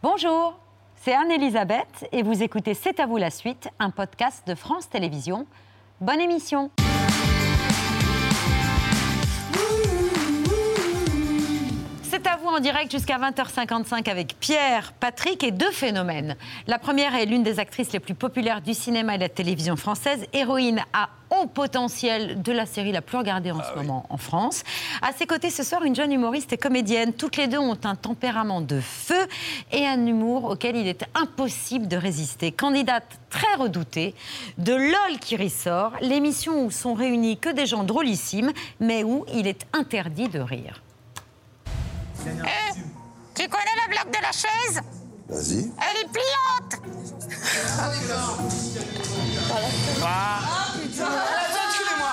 Bonjour, c'est Anne-Elisabeth et vous écoutez C'est à vous la suite, un podcast de France Télévisions. Bonne émission C'est à vous en direct jusqu'à 20h55 avec Pierre, Patrick et deux phénomènes. La première est l'une des actrices les plus populaires du cinéma et de la télévision française, héroïne à potentiel de la série la plus regardée en ce moment en France. À ses côtés ce soir, une jeune humoriste et comédienne. Toutes les deux ont un tempérament de feu et un humour auquel il est impossible de résister. Candidate très redoutée de LOL qui ressort, l'émission où sont réunis que des gens drôlissimes, mais où il est interdit de rire. Eh, tu connais la blague de la chaise? Vas-y. Elle est pliante Excusez-moi.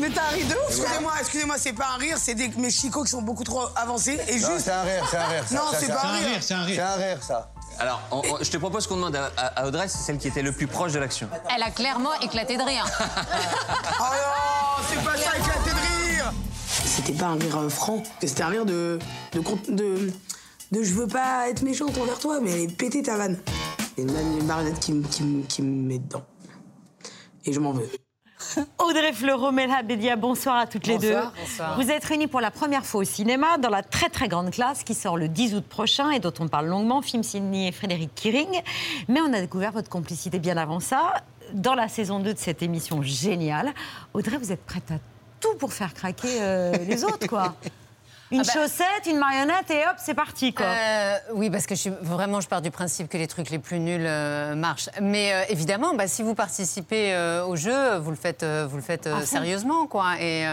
Mais t'as un rire de ouf, excusez-moi, excusez-moi, c'est pas un rire, c'est des mes chicots qui sont beaucoup trop avancés et Non, juste. c'est un rire, c'est un rire. ça. Non, Ça, c'est pas un rire. c'est un C'est un rire, ça. Alors, on- on- je te propose qu'on demande à, à- à Audrey, c'est celle qui était le plus proche de l'action. Elle a clairement éclaté de rire. Oh non, c'est pas ça éclaté de rire C'était pas un rire euh, franc, c'était un rire de. de. con- de. de je veux pas être méchante envers toi, mais elle est pétée ta vanne. Et une, une marionnette qui, me- qui, me- qui me met dedans. Et je m'en veux. Audrey Fleurot, Melha Bédia, bonsoir à toutes les deux. Bonsoir. Bonsoir. Vous êtes réunis pour la première fois au cinéma dans la très très grande classe qui sort le 10 août prochain et dont on parle longuement, film signé Frédéric Kiring. Mais on a découvert votre complicité bien avant ça, dans la saison 2 de cette émission géniale. Audrey, vous êtes prête à tout pour faire craquer euh, les autres, quoi. Une Ah bah- chaussette, une marionnette et hop, c'est parti, quoi. Euh, oui, parce que je suis, vraiment, je pars du principe que les trucs les plus nuls euh, marchent. Mais euh, évidemment, bah, si vous participez au jeu, vous le faites, vous le faites sérieusement, quoi. Et,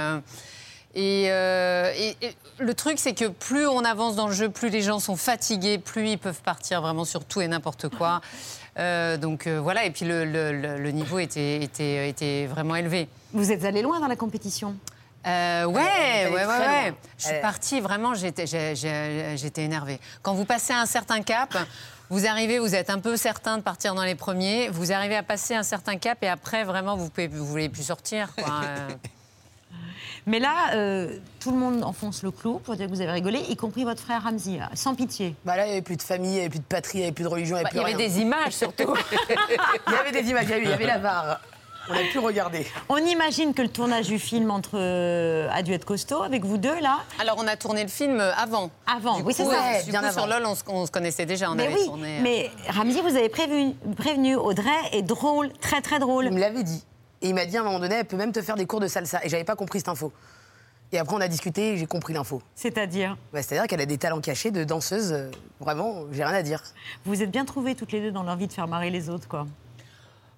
et, et- et le truc, c'est que plus on avance dans le jeu, plus les gens sont fatigués, plus ils peuvent partir vraiment sur tout et n'importe quoi. Euh, donc euh, voilà, et puis le, le- le- le niveau était, était, était vraiment élevé. Vous êtes allé loin dans la compétition? Euh, ouais, ouais, ouais, ouais. Je suis partie, vraiment, j'étais énervée. Quand vous passez un certain cap, vous arrivez, vous êtes un peu certain de partir dans les premiers, vous arrivez à passer un certain cap et après, vraiment, vous ne vous voulez plus sortir. Quoi. Euh, Mais là, euh, tout le monde enfonce le clou pour dire que vous avez rigolé, y compris votre frère Ramzi, là, sans pitié. Bah là, il n'y avait plus de famille, il n'y avait plus de patrie, il n'y avait plus de religion, il n'y bah, avait Il y plus avait des images surtout. Il y avait des images, il y avait- il y avait la barre. On a pu regarder. On imagine que le tournage du film entre a dû être costaud avec vous deux là. Alors, on a tourné le film euh, avant. Avant, Du oui, c'est coup, ça. euh, du bien coup, avant. sur LOL, on se, on se connaissait déjà. On Mais avait oui, tourné, euh, mais Ramzi, vous avez prévenu, prévenu Audrey est drôle, très très drôle. Il me l'avait dit. Et il m'a dit à un moment donné, elle peut même te faire des cours de salsa. Et j'avais pas compris cette info. Et après, on a discuté et j'ai compris l'info. C'est-à-dire, Bah, C'est-à-dire qu'elle a des talents cachés de danseuse. euh, Vraiment, j'ai rien à dire. vous êtes bien trouvés toutes les deux dans l'envie de faire marrer les autres, quoi.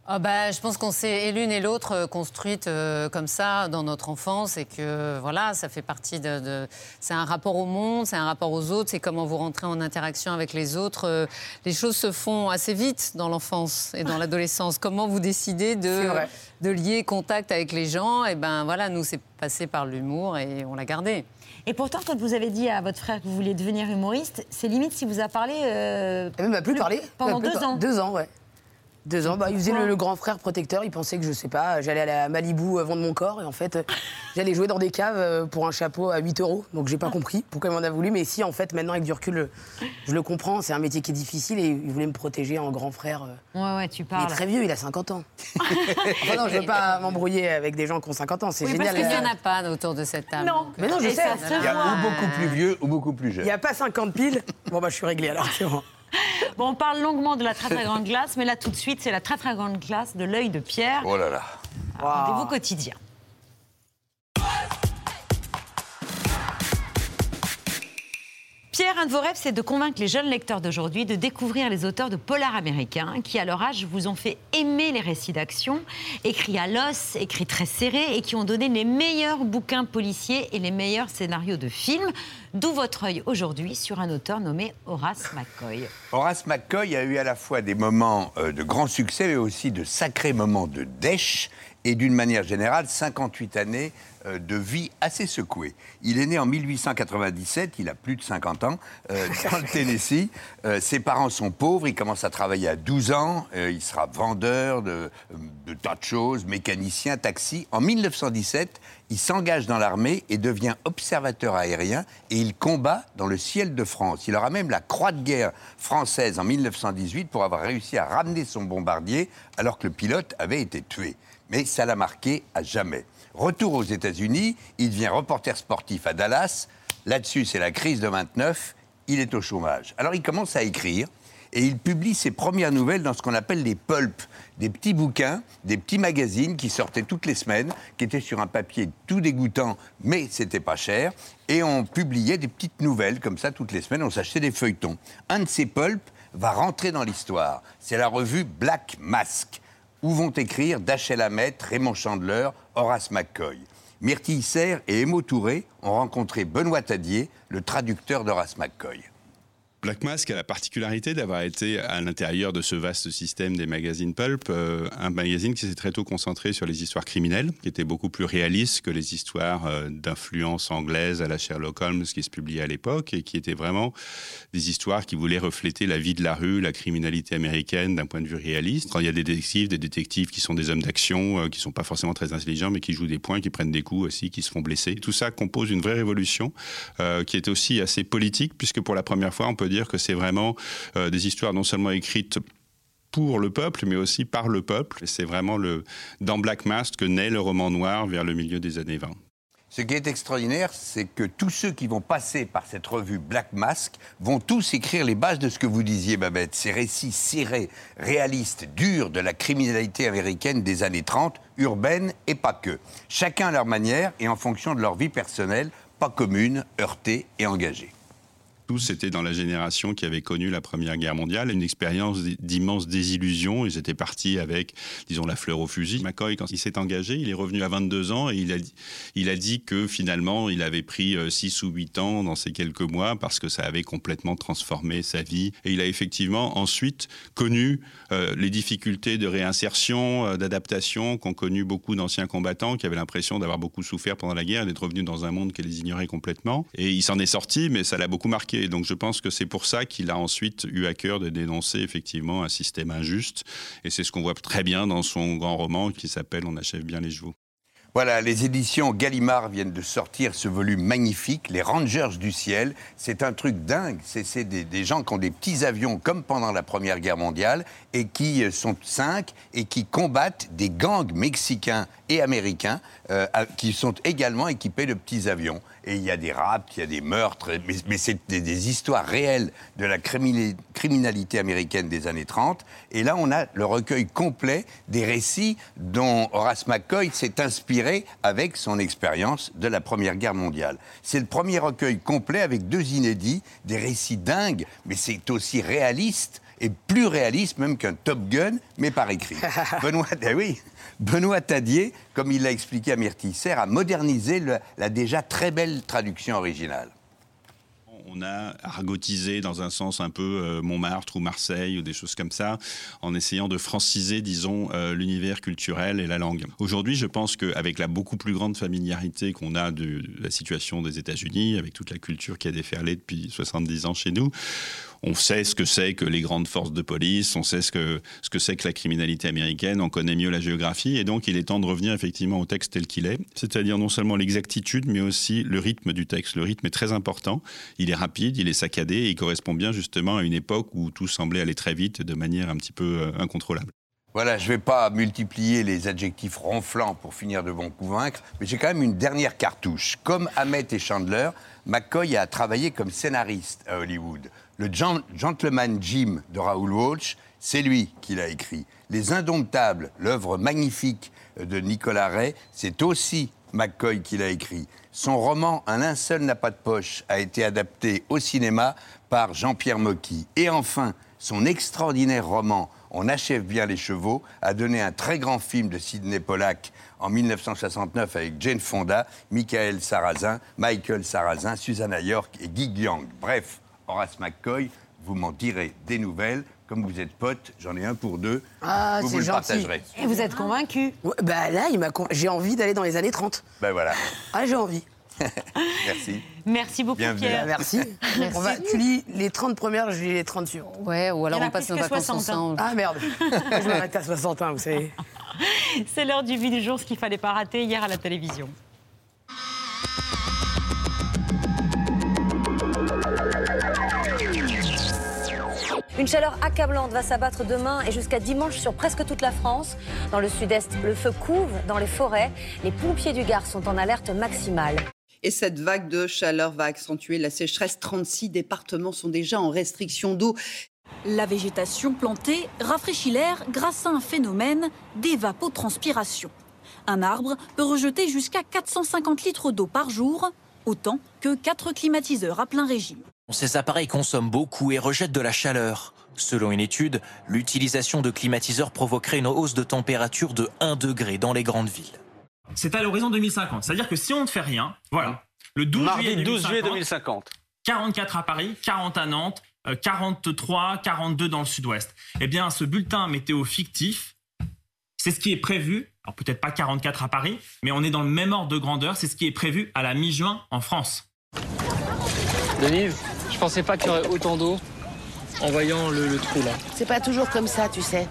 Ah bah, je pense qu'on s'est et l'une et l'autre euh, construites euh, comme ça dans notre enfance et que voilà, ça fait partie de. de- c'est un rapport au monde, c'est un rapport aux autres, c'est comment vous rentrez en interaction avec les autres. Euh, les choses se font assez vite dans l'enfance et dans l'adolescence. Comment vous décidez de, de lier contact avec les gens? Et ben voilà, nous c'est passé par l'humour et on l'a gardé. Et pourtant, quand vous avez dit à votre frère que vous vouliez devenir humoriste, c'est limite si vous a parlé. euh, Elle m'a plus Plus- parlé. pendant plus deux par- ans. Deux ans, ouais. Deux ans. Bah, il faisait le, le grand frère protecteur. Il pensait que, je sais pas, j'allais à Malibu euh, vendre mon corps. Et en fait, euh, j'allais jouer dans des caves euh, pour un chapeau à 8 euros. Donc, j'ai pas compris pourquoi il m'en a voulu. Mais si, en fait, maintenant, avec du recul, je le comprends. C'est un métier qui est difficile et il voulait me protéger en grand frère. Ouais, ouais, tu Il parles. est très vieux, il a 50 ans. Enfin, non, je veux pas m'embrouiller avec des gens qui ont 50 ans. C'est Oui, parce génial. Il n'y que en a pas autour de cette table. Non. donc, Mais non, je Et sais. Il y a ou beaucoup plus vieux ou beaucoup plus Il jeune. n'y a pas 50 piles. Bon, bah, je suis réglé alors. c'est bon. Bon, on parle longuement de la très très grande glace, mais là tout de suite, c'est la très très grande glace de l'œil de Pierre. Oh là là. Rendez-vous quotidien. Pierre, un de vos rêves, c'est de convaincre les jeunes lecteurs d'aujourd'hui de découvrir les auteurs de polars américains qui, à leur âge, vous ont fait aimer les récits d'action, écrits à l'os, écrits très serrés et qui ont donné les meilleurs bouquins policiers et les meilleurs scénarios de films. D'où votre œil aujourd'hui sur un auteur nommé Horace McCoy. Horace McCoy a eu à la fois des moments euh, de grand succès, mais aussi de sacrés moments de dèche, et d'une manière générale, 58 années de vie assez secouée. Il est né en 1897, il a plus de 50 ans, euh, dans le Tennessee. Euh, ses parents sont pauvres, il commence à travailler à 12 ans, euh, il sera vendeur de, de tas de choses, mécanicien, taxi. En 1917, il s'engage dans l'armée et devient observateur aérien et il combat dans le ciel de France. Il aura même la croix de guerre française en 1918 pour avoir réussi à ramener son bombardier alors que le pilote avait été tué. Mais ça l'a marqué à jamais. Retour aux États-Unis, il devient reporter sportif à Dallas. Là-dessus, c'est la crise de 29. Il est au chômage. Alors il commence à écrire et il publie ses premières nouvelles dans ce qu'on appelle les pulps, des petits bouquins, des petits magazines qui sortaient toutes les semaines, qui étaient sur un papier tout dégoûtant, mais c'était pas cher, et on publiait des petites nouvelles comme ça toutes les semaines, on s'achetait des feuilletons. Un de ces pulps va rentrer dans l'histoire, c'est la revue Black Mask, où vont écrire Dashiell Hammett, Raymond Chandler, Horace McCoy. Myrtille Serre et Emo Touré ont rencontré Benoît Tadier, le traducteur d'Horace McCoy. Black Mask a la particularité d'avoir été à l'intérieur de ce vaste système des magazines pulp, euh, un magazine qui s'est très tôt concentré sur les histoires criminelles, qui étaient beaucoup plus réalistes que les histoires euh, d'influence anglaise à la Sherlock Holmes qui se publiait à l'époque, et qui étaient vraiment des histoires qui voulaient refléter la vie de la rue, la criminalité américaine d'un point de vue réaliste. Quand il y a des détectives, des détectives qui sont des hommes d'action, euh, qui sont pas forcément très intelligents, mais qui jouent des points, qui prennent des coups aussi, qui se font blesser. Tout ça compose une vraie révolution, qui est aussi assez politique, puisque pour la première fois, on peut dire que c'est vraiment euh, des histoires non seulement écrites pour le peuple, mais aussi par le peuple. C'est vraiment le, dans Black Mask que naît le roman noir vers le milieu des années 20. Ce qui est extraordinaire, c'est que tous ceux qui vont passer par cette revue Black Mask vont tous écrire les bases de ce que vous disiez, Babette. Ces récits serrés, réalistes, durs de la criminalité américaine des années 30, urbaine et pas que. Chacun à leur manière et en fonction de leur vie personnelle, pas commune, heurtée et engagée tous étaient dans la génération qui avait connu la Première Guerre mondiale, une expérience d'immense désillusion. Ils étaient partis avec, disons, la fleur au fusil. McCoy, quand il s'est engagé, il est revenu à 22 ans et il a, il dit que finalement, il avait pris 6 euh, ou 8 ans dans ces quelques mois parce que ça avait complètement transformé sa vie. Et il a effectivement ensuite connu euh, les difficultés de réinsertion, euh, d'adaptation qu'ont connu beaucoup d'anciens combattants qui avaient l'impression d'avoir beaucoup souffert pendant la guerre et d'être revenus dans un monde qui les ignorait complètement. Et il s'en est sorti, mais ça l'a beaucoup marqué donc je pense que c'est pour ça qu'il a ensuite eu à cœur de dénoncer effectivement un système injuste. Et c'est ce qu'on voit très bien dans son grand roman qui s'appelle On achève bien les chevaux. Voilà, les éditions Gallimard viennent de sortir ce volume magnifique, Les Rangers du ciel. C'est un truc dingue. C'est des, des, gens qui ont des petits avions comme pendant la Première Guerre mondiale et qui euh, sont cinq et qui combattent des gangs mexicains et américains euh, qui sont également équipés de petits avions. Et il y a des rapts, il y a des meurtres, mais, c'est des, histoires réelles de la criminalité américaine des années 30. Et là, on a le recueil complet des récits dont Horace McCoy s'est inspiré avec son expérience de la Première Guerre mondiale. C'est le premier recueil complet avec deux inédits, des récits dingues, mais c'est aussi réaliste et plus réaliste même qu'un Top Gun, mais par écrit. Benoît, eh oui, Benoît Tadier, comme il l'a expliqué à Myrtille Serre, a modernisé la déjà très belle traduction originale on a argotisé dans un sens un peu euh, Montmartre ou Marseille ou des choses comme ça, en essayant de franciser, disons, euh, l'univers culturel et la langue. Aujourd'hui, je pense qu'avec la beaucoup plus grande familiarité qu'on a de, la situation des États-Unis, avec toute la culture qui a déferlé depuis 70 ans chez nous, on sait ce que c'est que les grandes forces de police, on sait ce que ce que c'est que la criminalité américaine, on connaît mieux la géographie, et donc il est temps de revenir effectivement au texte tel qu'il est, c'est-à-dire non seulement l'exactitude, mais aussi le rythme du texte. Le rythme est très important, il est rapide, il est saccadé, et il correspond bien justement à une époque où tout semblait aller très vite de manière un petit peu euh, incontrôlable. Voilà, je ne vais pas multiplier les adjectifs ronflants pour finir de bon convaincre, mais j'ai quand même une dernière cartouche. Comme Hammett et Chandler, McCoy a travaillé comme scénariste à Hollywood. Le Gentleman Jim de Raoul Walsh, c'est lui qui l'a écrit. Les Indomptables, l'œuvre magnifique de Nicolas Ray, c'est aussi McCoy qui l'a écrit. Son roman Un linceul n'a pas de poche a été adapté au cinéma par Jean-Pierre Mocky. Et enfin, son extraordinaire roman On achève bien les chevaux a donné un très grand film de Sidney Pollack en 1969 avec Jane Fonda, Michael Sarrazin, Michael Sarrazin, Susanna York et Guy Yang. Bref, Horace McCoy, vous m'en direz des nouvelles. Comme vous êtes potes, j'en ai un pour deux. Ah, vous, vous le partagerez. Et vous êtes convaincu Bah là, j'ai envie d'aller dans les années 30. Ben voilà. Ah, j'ai envie. Merci. Merci beaucoup, Pierre. Bah, merci. On va, tu lis les 30 premières, je lis les 30 suivantes. Ouais, ou alors on passe nos vacances hein. ensemble. Ah merde, je m'arrête à 61, vous savez. C'est l'heure du vie du jour, ce qu'il fallait pas rater hier à la télévision. Une chaleur accablante va s'abattre demain et jusqu'à dimanche sur presque toute la France. Dans le sud-est, le feu couve dans les forêts. Les pompiers du Gard sont en alerte maximale. Et cette vague de chaleur va accentuer la sécheresse. 36 départements sont déjà en restriction d'eau. La végétation plantée rafraîchit l'air grâce à un phénomène d'évapotranspiration. Un arbre peut rejeter jusqu'à 450 litres d'eau par jour, autant que 4 climatiseurs à plein régime. Ces appareils consomment beaucoup et rejettent de la chaleur. Selon une étude, l'utilisation de climatiseurs provoquerait une hausse de température de 1 degré dans les grandes villes. C'est à l'horizon 2050. C'est-à-dire que si on ne fait rien, voilà, le 12, Mardi juillet, 12 juillet 2050. 44 à Paris, 40 à Nantes, euh, 43, 42 dans le sud-ouest. Eh bien, ce bulletin météo fictif, c'est ce qui est prévu. Alors peut-être pas 44 à Paris, mais on est dans le même ordre de grandeur. C'est ce qui est prévu à la mi-juin en France. Denis, je pensais pas qu'il y aurait autant d'eau en voyant le, le trou là. C'est pas toujours comme ça, tu sais.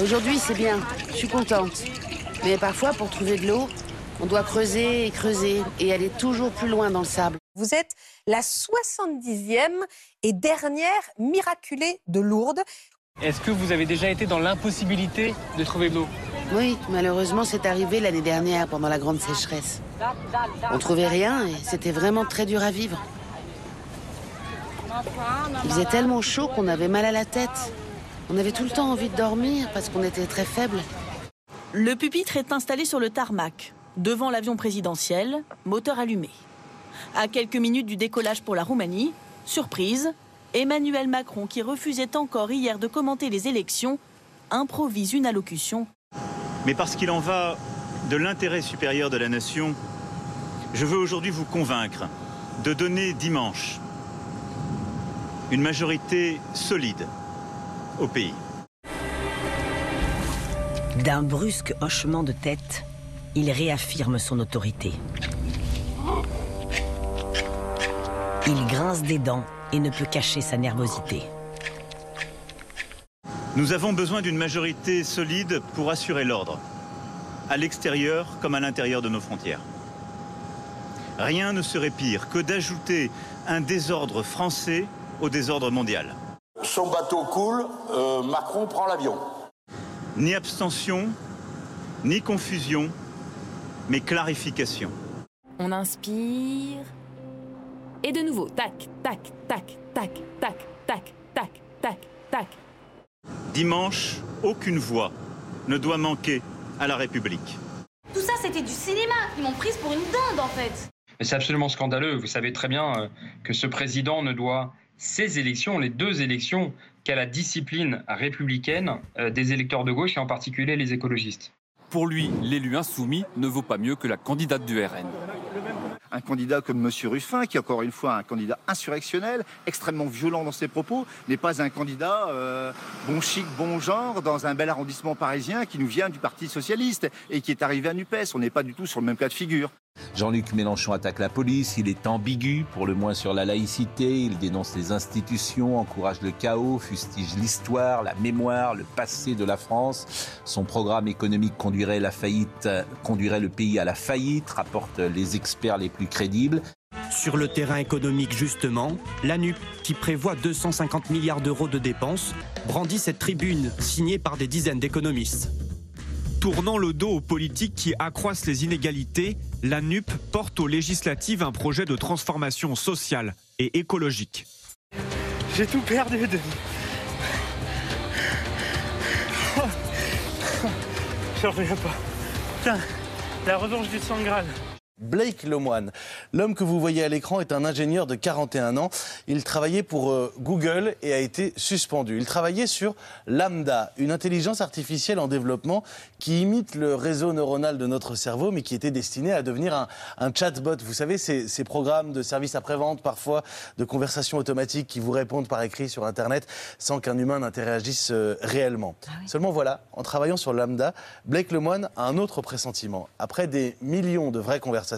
Aujourd'hui, c'est bien. Je suis contente. Mais parfois, pour trouver de l'eau, on doit creuser et creuser et aller toujours plus loin dans le sable. Vous êtes la 70e et dernière miraculée de Lourdes. Est-ce que vous avez déjà été dans l'impossibilité de trouver de l'eau? Oui, malheureusement, c'est arrivé l'année dernière pendant la grande sécheresse. On trouvait rien et c'était vraiment très dur à vivre. Il faisait tellement chaud qu'on avait mal à la tête. On avait tout le temps envie de dormir parce qu'on était très faible. Le pupitre est installé sur le tarmac, devant l'avion présidentiel, moteur allumé. À quelques minutes du décollage pour la Roumanie, surprise, Emmanuel Macron, qui refusait encore hier de commenter les élections, improvise une allocution. Mais parce qu'il en va de l'intérêt supérieur de la nation, je veux aujourd'hui vous convaincre de donner dimanche une majorité solide au pays. D'un brusque hochement de tête, il réaffirme son autorité. Il grince des dents et ne peut cacher sa nervosité. Nous avons besoin d'une majorité solide pour assurer l'ordre, à l'extérieur comme à l'intérieur de nos frontières. Rien ne serait pire que d'ajouter un désordre français au désordre mondial. Son bateau coule, euh, Macron prend l'avion. Ni abstention, ni confusion, mais clarification. On inspire. Et de nouveau, tac, tac, tac, tac, tac, tac, tac, tac, tac. Dimanche, aucune voix ne doit manquer à la République. Tout ça, c'était du cinéma. Ils m'ont prise pour une dinde, en fait. Mais c'est absolument scandaleux. Vous savez très bien euh, que ce président ne doit ces élections, les deux élections, qu'à la discipline républicaine euh, des électeurs de gauche et en particulier les écologistes. Pour lui, l'élu insoumis ne vaut pas mieux que la candidate du RN. Un candidat comme M. Ruffin, qui est encore une fois un candidat insurrectionnel, extrêmement violent dans ses propos, n'est pas un candidat euh, bon chic, bon genre, dans un bel arrondissement parisien qui nous vient du Parti Socialiste et qui est arrivé à NUPES. On n'est pas du tout sur le même cas de figure. Jean-Luc Mélenchon attaque la police, il est ambigu, pour le moins sur la laïcité, il dénonce les institutions, encourage le chaos, fustige l'histoire, la mémoire, le passé de la France. Son programme économique conduirait, le pays à la faillite, rapportent les experts les plus crédibles. Sur le terrain économique, justement, la NUP, qui prévoit 250 milliards d'euros de dépenses, brandit cette tribune signée par des dizaines d'économistes. Tournant le dos aux politiques qui accroissent les inégalités, la NUP porte aux législatives un projet de transformation sociale et écologique. J'ai tout perdu, Denis. Je reviens pas. Putain, la revanche du sang. Blake Lemoine. L'homme que vous voyez à l'écran est un ingénieur de 41 ans. Il travaillait pour euh, Google et a été suspendu. Il travaillait sur Lambda, une intelligence artificielle en développement qui imite le réseau neuronal de notre cerveau, mais qui était destiné à devenir un, un chatbot. Vous savez, ces, ces programmes de services après-vente, parfois de conversations automatiques qui vous répondent par écrit sur Internet sans qu'un humain n'interagisse euh, réellement. Seulement voilà, en travaillant sur Lambda, Blake Lemoine a un autre pressentiment. Après des millions de vraies conversations,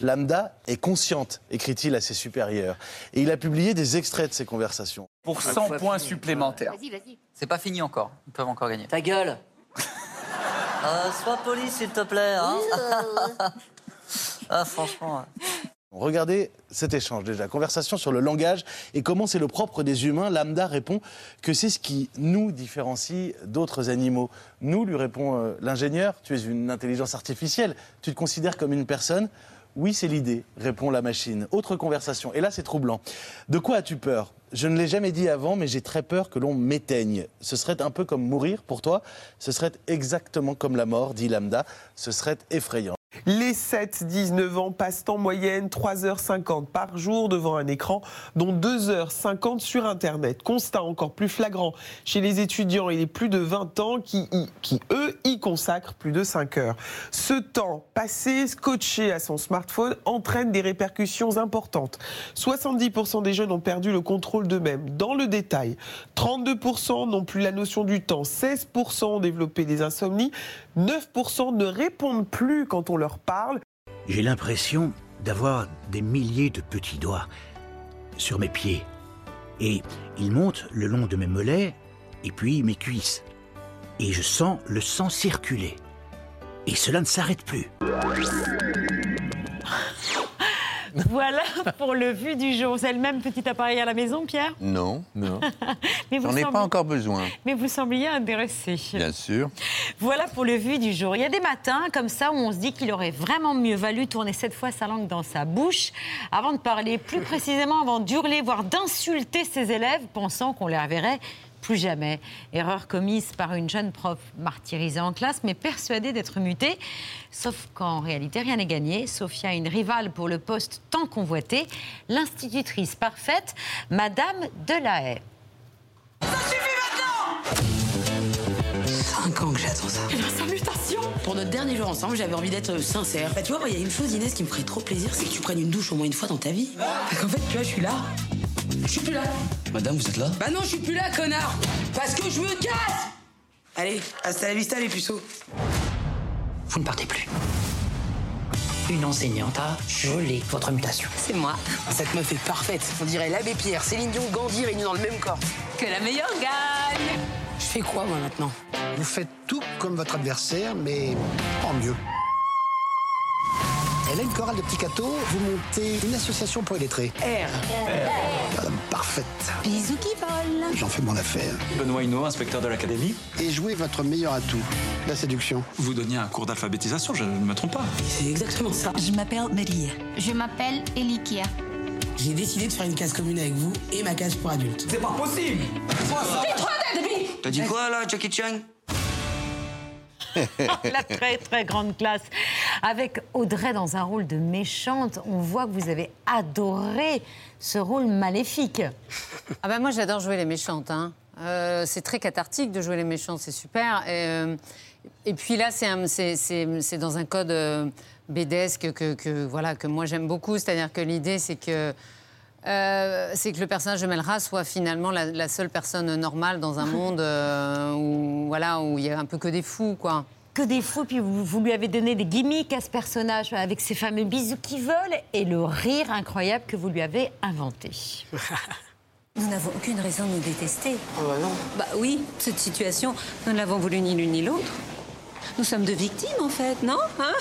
Lambda est consciente, écrit-il à ses supérieurs. Et il a publié des extraits de ces conversations. Pour 100 points supplémentaires. Vas-y, vas-y. C'est pas fini encore. Ils peuvent encore gagner. Ta gueule. Euh, sois poli, s'il te plaît. Hein. ah, franchement. Regardez cet échange déjà, conversation sur le langage et comment c'est le propre des humains. Lambda répond que c'est ce qui nous différencie d'autres animaux. Nous, lui répond euh, l'ingénieur, tu es une intelligence artificielle, tu te considères comme une personne oui, c'est l'idée, répond la machine. Autre conversation. Et là, c'est troublant. De quoi as-tu peur? Je ne l'ai jamais dit avant, mais j'ai très peur que l'on m'éteigne. Ce serait un peu comme mourir pour toi. Ce serait exactement comme la mort, dit Lambda. Ce serait effrayant. Les 7-19 ans passent en moyenne 3h50 par jour devant un écran, dont 2h50 sur Internet. Constat encore plus flagrant chez les étudiants et les plus de 20 ans qui, qui, eux, y consacrent plus de 5 heures. Ce temps passé scotché à son smartphone entraîne des répercussions importantes. 70% des jeunes ont perdu le contrôle d'eux-mêmes. Dans le détail, 32% n'ont plus la notion du temps, 16% ont développé des insomnies, 9% ne répondent plus quand on leur parle. J'ai l'impression d'avoir des milliers de petits doigts sur mes pieds. Et ils montent le long de mes mollets et puis mes cuisses. Et je sens le sang circuler. Et cela ne s'arrête plus. Voilà pour le vu du jour. Vous avez le même petit appareil à la maison, Pierre? Non, non. Mais vous J'en ai pas encore besoin, Mais vous sembliez intéressé. bien sûr. Voilà pour le vu du jour. Il y a des matins comme ça où on se dit qu'il aurait vraiment mieux valu tourner cette fois sa langue dans sa bouche avant de parler, plus précisément avant d'hurler, voire d'insulter ses élèves, pensant qu'on les reverrait plus jamais. Erreur commise par une jeune prof martyrisée en classe, mais persuadée d'être mutée. Sauf qu'en réalité, rien n'est gagné. Sophia a une rivale pour le poste tant convoité, l'institutrice parfaite, Madame Delahaye. 5 ans que j'attends ça. Salutation Pour notre dernier jour ensemble, j'avais envie d'être sincère. Bah, tu vois, il y a une chose, Inès, qui me ferait trop plaisir, c'est que tu prennes une douche au moins une fois dans ta vie. Parce qu'en fait, tu vois, je suis là. Je suis plus là. Madame, vous êtes là? Bah non, je suis plus là, connard Parce que je me casse Allez, hasta la vista, les puceaux. Vous ne partez plus. Une enseignante a gelé votre mutation. C'est moi. Cette meuf est parfaite. On dirait l'abbé Pierre, Céline Dion, Gandhi réunis dans le même corps. Que la meilleure gagne Je fais quoi, moi, maintenant? Vous faites tout comme votre adversaire, mais en mieux. Hélène Chorale de Petit Cateau, vous montez une association pour illettrés. R. Madame parfaite. Bisous qui volent. J'en fais mon affaire. Benoît Hinault, inspecteur de l'académie. Et jouez votre meilleur atout, la séduction. Vous donniez un cours d'alphabétisation, je ne me trompe pas. C'est exactement ça. Je m'appelle Maria. Je m'appelle Elikia. J'ai décidé de faire une case commune avec vous et ma case pour adultes. C'est pas possible T'as dit quoi là, Jackie Chan? La très très grande classe. Avec Audrey dans un rôle de méchante, on voit que vous avez adoré ce rôle maléfique. Ah bah moi j'adore jouer les méchantes. hein. Euh, c'est très cathartique de jouer les méchantes, c'est super. Et, euh, puis là, c'est dans un code euh, bédesque que, voilà, que moi j'aime beaucoup. C'est-à-dire que l'idée, c'est que, euh, c'est que le personnage de Melra soit finalement la, seule personne normale dans un monde où voilà, où il y a un peu que des fous. quoi. Que des fous, puis vous, vous lui avez donné des gimmicks à ce personnage avec ses fameux bisous qui volent et le rire incroyable que vous lui avez inventé. Nous n'avons aucune raison de nous détester. Oh bah non. Bah oui, cette situation, nous ne l'avons voulu ni l'une ni l'autre. Nous sommes deux victimes, en fait, non Hein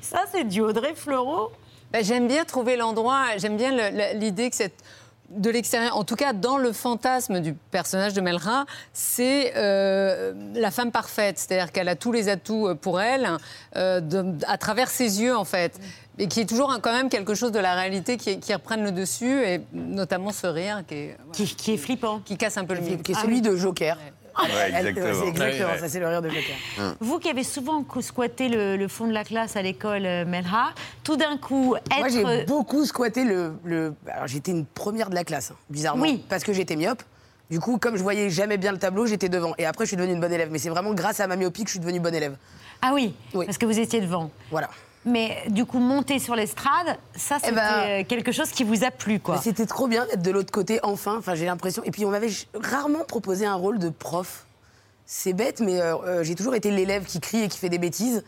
Ça, c'est du Audrey Fleurot. Ben, j'aime bien trouver l'endroit, j'aime bien l'idée que cette de l'extérieur, en tout cas dans le fantasme du personnage de Melra, c'est euh, la femme parfaite, c'est-à-dire qu'elle a tous les atouts euh, pour elle, euh, de- à travers ses yeux en fait, et qui est toujours quand même quelque chose de la réalité qui, qui reprenne le dessus, et notamment ce rire qui est, qui, est flippant, qui casse un peu le mythe. Qui est celui de Joker. Ouais, Elle- exactement. C'est exactement Ouais, ouais. ça, c'est le rire de Joker. Vous qui avez souvent squatté le, le fond de la classe à l'école euh, Melra, tout d'un coup, être... Moi, j'ai beaucoup squatté le. le- Alors, j'étais une première de la classe, hein, bizarrement. Oui. Parce que j'étais myope. Du coup, comme je voyais jamais bien le tableau, j'étais devant. Et après, je suis devenue une bonne élève. Mais c'est vraiment grâce à ma myopie que je suis devenue bonne élève. Ah oui, parce que vous étiez devant. Voilà. Mais du coup, monter sur l'estrade, ça, c'était ben, euh, quelque chose qui vous a plu, quoi. C'était trop bien d'être de l'autre côté, enfin. Enfin, j'ai l'impression. Et puis, on m'avait rarement proposé un rôle de prof. C'est bête, mais euh, euh, j'ai toujours été l'élève qui crie et qui fait des bêtises.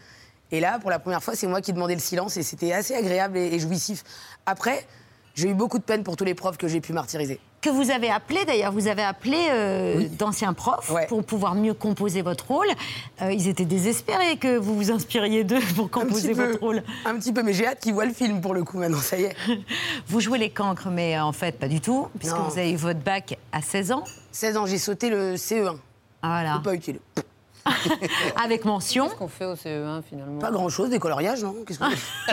Et là, pour la première fois, c'est moi qui demandais le silence et c'était assez agréable et, et jouissif. Après, J'ai eu beaucoup de peine pour tous les profs que j'ai pu martyriser. Que vous avez appelé d'ailleurs, vous avez appelé euh, Oui. d'anciens profs Ouais. pour pouvoir mieux composer votre rôle. Euh, ils étaient désespérés que vous vous inspiriez d'eux pour composer peu. votre rôle. Un petit peu, mais j'ai hâte qu'ils voient le film pour le coup maintenant, ça y est. Vous jouez les cancres, mais euh, en fait pas du tout, puisque Non. vous avez eu votre bac à 16 ans. 16 ans, j'ai sauté le CE1. Voilà. C'est pas utile. Avec mention. Qu'est-ce qu'on fait au CE1 finalement Pas grand-chose, des coloriages, non Qu'est-ce qu'on fait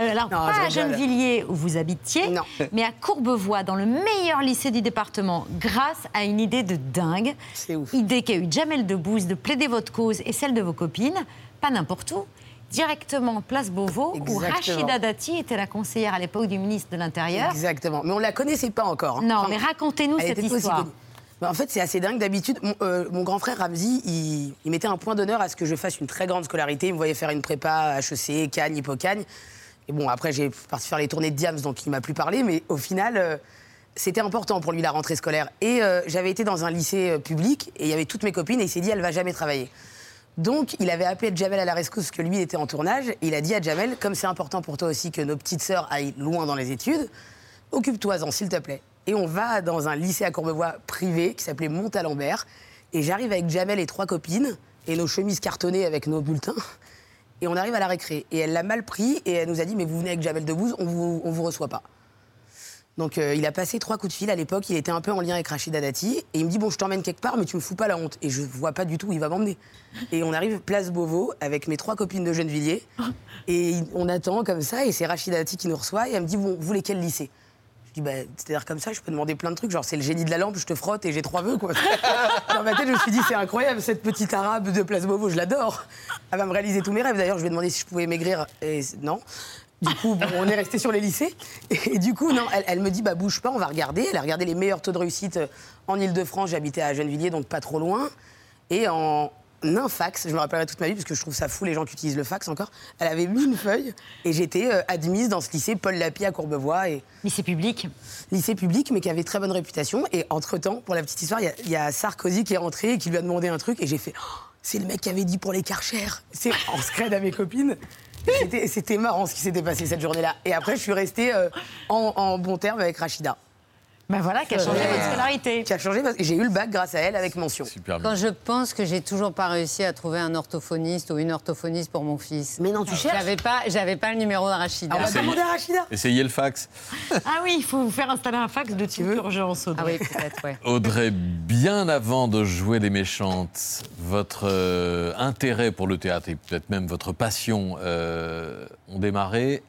Euh, Alors, Non, pas à. Gennevilliers où vous habitiez, mais à Courbevoie, dans le meilleur lycée du département, grâce à une idée de dingue. C'est ouf. Idée qu'a eu Jamel Debbouze de plaider votre cause et celle de vos copines, pas n'importe où, directement place Beauvau, où. Rachida Dati était la conseillère à l'époque du ministre de l'Intérieur. Exactement. Mais on la connaissait pas encore. hein. Non, Enfin, mais racontez-nous cette histoire. connue. En fait, c'est assez dingue. D'habitude, mon, euh, grand frère Ramzi, il, mettait un point d'honneur à ce que je fasse une très grande scolarité. Il me voyait faire une prépa HEC, Cannes, Hippocagne. Et bon, après, j'ai parti faire les tournées de Diams, donc il m'a plus parlé. Mais au final, euh, c'était important pour lui la rentrée scolaire. Et euh, j'avais été dans un lycée public et il y avait toutes mes copines et il s'est dit, elle va jamais travailler. Donc, il avait appelé Jamel à la rescousse parce que lui était en tournage. Il a dit à Jamel, comme c'est important pour toi aussi que nos petites sœurs aillent loin dans les études, occupe-toi-en, s'il te plaît. Et on va dans un lycée à Courbevoie privé qui s'appelait Montalembert. Et j'arrive avec Jamel et trois copines et nos chemises cartonnées avec nos bulletins. Et on arrive à la récré. Et elle l'a mal pris et elle nous a dit Mais vous venez avec Jamel Debbouze, on vous, on vous reçoit pas. Donc euh, il a passé trois coups de fil à l'époque, il était un peu en lien avec Rachida Dati, et il me dit bon je t'emmène quelque part mais tu me fous pas la honte. Et je vois pas du tout où il va m'emmener. Et on arrive place Beauvau avec mes trois copines de Gennevilliers, et on attend comme ça, et c'est Rachida Dati qui nous reçoit, et elle me dit bon vous voulez quel lycée je dis, bah, c'est-à-dire comme ça, je peux demander plein de trucs. Genre, c'est le génie de la lampe, je te frotte et j'ai trois vœux, quoi. Dans ma tête, je me suis dit, c'est incroyable, cette petite arabe de Place Beauvau, je l'adore. Elle va me réaliser tous mes rêves. D'ailleurs, je lui ai demandé si je pouvais maigrir, et non. Du coup, on est resté sur les lycées. Et du coup, non, elle, elle me dit, bah, bouge pas, on va regarder. Elle a regardé les meilleurs taux de réussite en Ile-de-France. J'habitais à Gennevilliers, donc pas trop loin. Et en un fax, je me rappellerai toute ma vie, parce que je trouve ça fou les gens qui utilisent le fax encore. Elle avait mis une feuille et j'étais euh, admise dans ce lycée Paul Lapie à Courbevoie. Et... Lycée public Lycée public, mais qui avait très bonne réputation. Et entre-temps, pour la petite histoire, il y a- il y, a Sarkozy qui est rentré et qui lui a demandé un truc. Et j'ai fait Oh, C'est le mec qui avait dit pour les Karcher. C'est en scred à mes copines. C'était marrant ce qui s'était passé cette journée-là. Et après, je suis restée euh, en, en bon terme avec Rachida. Ben voilà, qui a changé votre scolarité. Qui a changé j'ai eu le bac grâce à elle avec mention. Quand je pense que j'ai toujours pas réussi à trouver un orthophoniste ou une orthophoniste pour mon fils. Mais non, tu cherches J'avais pas, j'avais pas le numéro d'Arachida. On va demander à Rachida. Essayez le fax. Ah oui, il faut vous faire installer un fax de type urgence. Ah oui, peut-être, ouais. Audrey, bien avant de jouer les méchantes, votre euh, intérêt pour le théâtre et peut-être même votre passion euh, ont démarré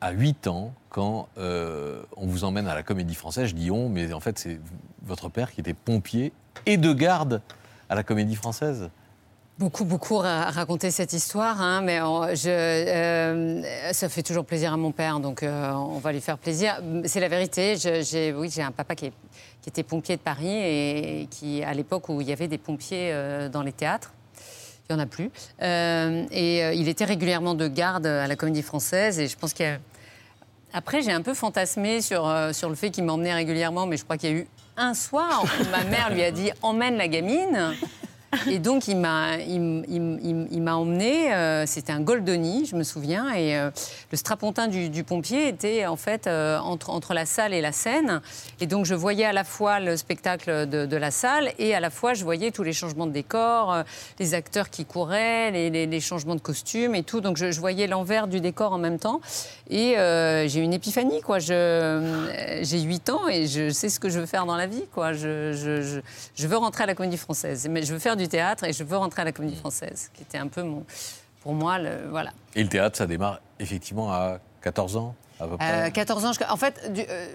à 8 ans quand euh, on vous emmène à la Comédie Française. Je dis on, mais en fait c'est votre père qui était pompier et de garde à la Comédie Française. Beaucoup, beaucoup à raconter cette histoire, hein, mais euh, ça fait toujours plaisir à mon père, donc euh, on va lui faire plaisir. C'est la vérité. j'ai, un papa qui, était pompier de Paris et qui, à l'époque où il y avait des pompiers dans les théâtres, il n'y en a plus. Euh, et euh, il était régulièrement de garde à la Comédie Française, et je pense qu'il après, j'ai un peu fantasmé sur, euh, sur le fait qu'il m'emmenait régulièrement, mais je crois qu'il y a eu un soir où ma mère lui a dit emmène la gamine. Et donc, il m'a, il, m'a emmené, euh, c'était un Goldoni, je me souviens, et euh, le strapontin du, pompier était en fait euh, entre, la salle et la scène. Et donc, je voyais à la fois le spectacle de, la salle et à la fois, je voyais tous les changements de décor, les acteurs qui couraient, les, changements de costumes et tout. Donc, je, voyais l'envers du décor en même temps. Et j'ai eu une épiphanie, quoi. J'ai 8 ans et je sais ce que je veux faire dans la vie, quoi. Je veux rentrer à la Comédie Française. Mais je veux faire du théâtre et je veux rentrer à la Comédie Française, qui était un peu mon, pour moi, le, voilà. Et le théâtre, ça démarre effectivement à 14 ans, à peu près. Euh, 14 ans, je- en fait, du- euh,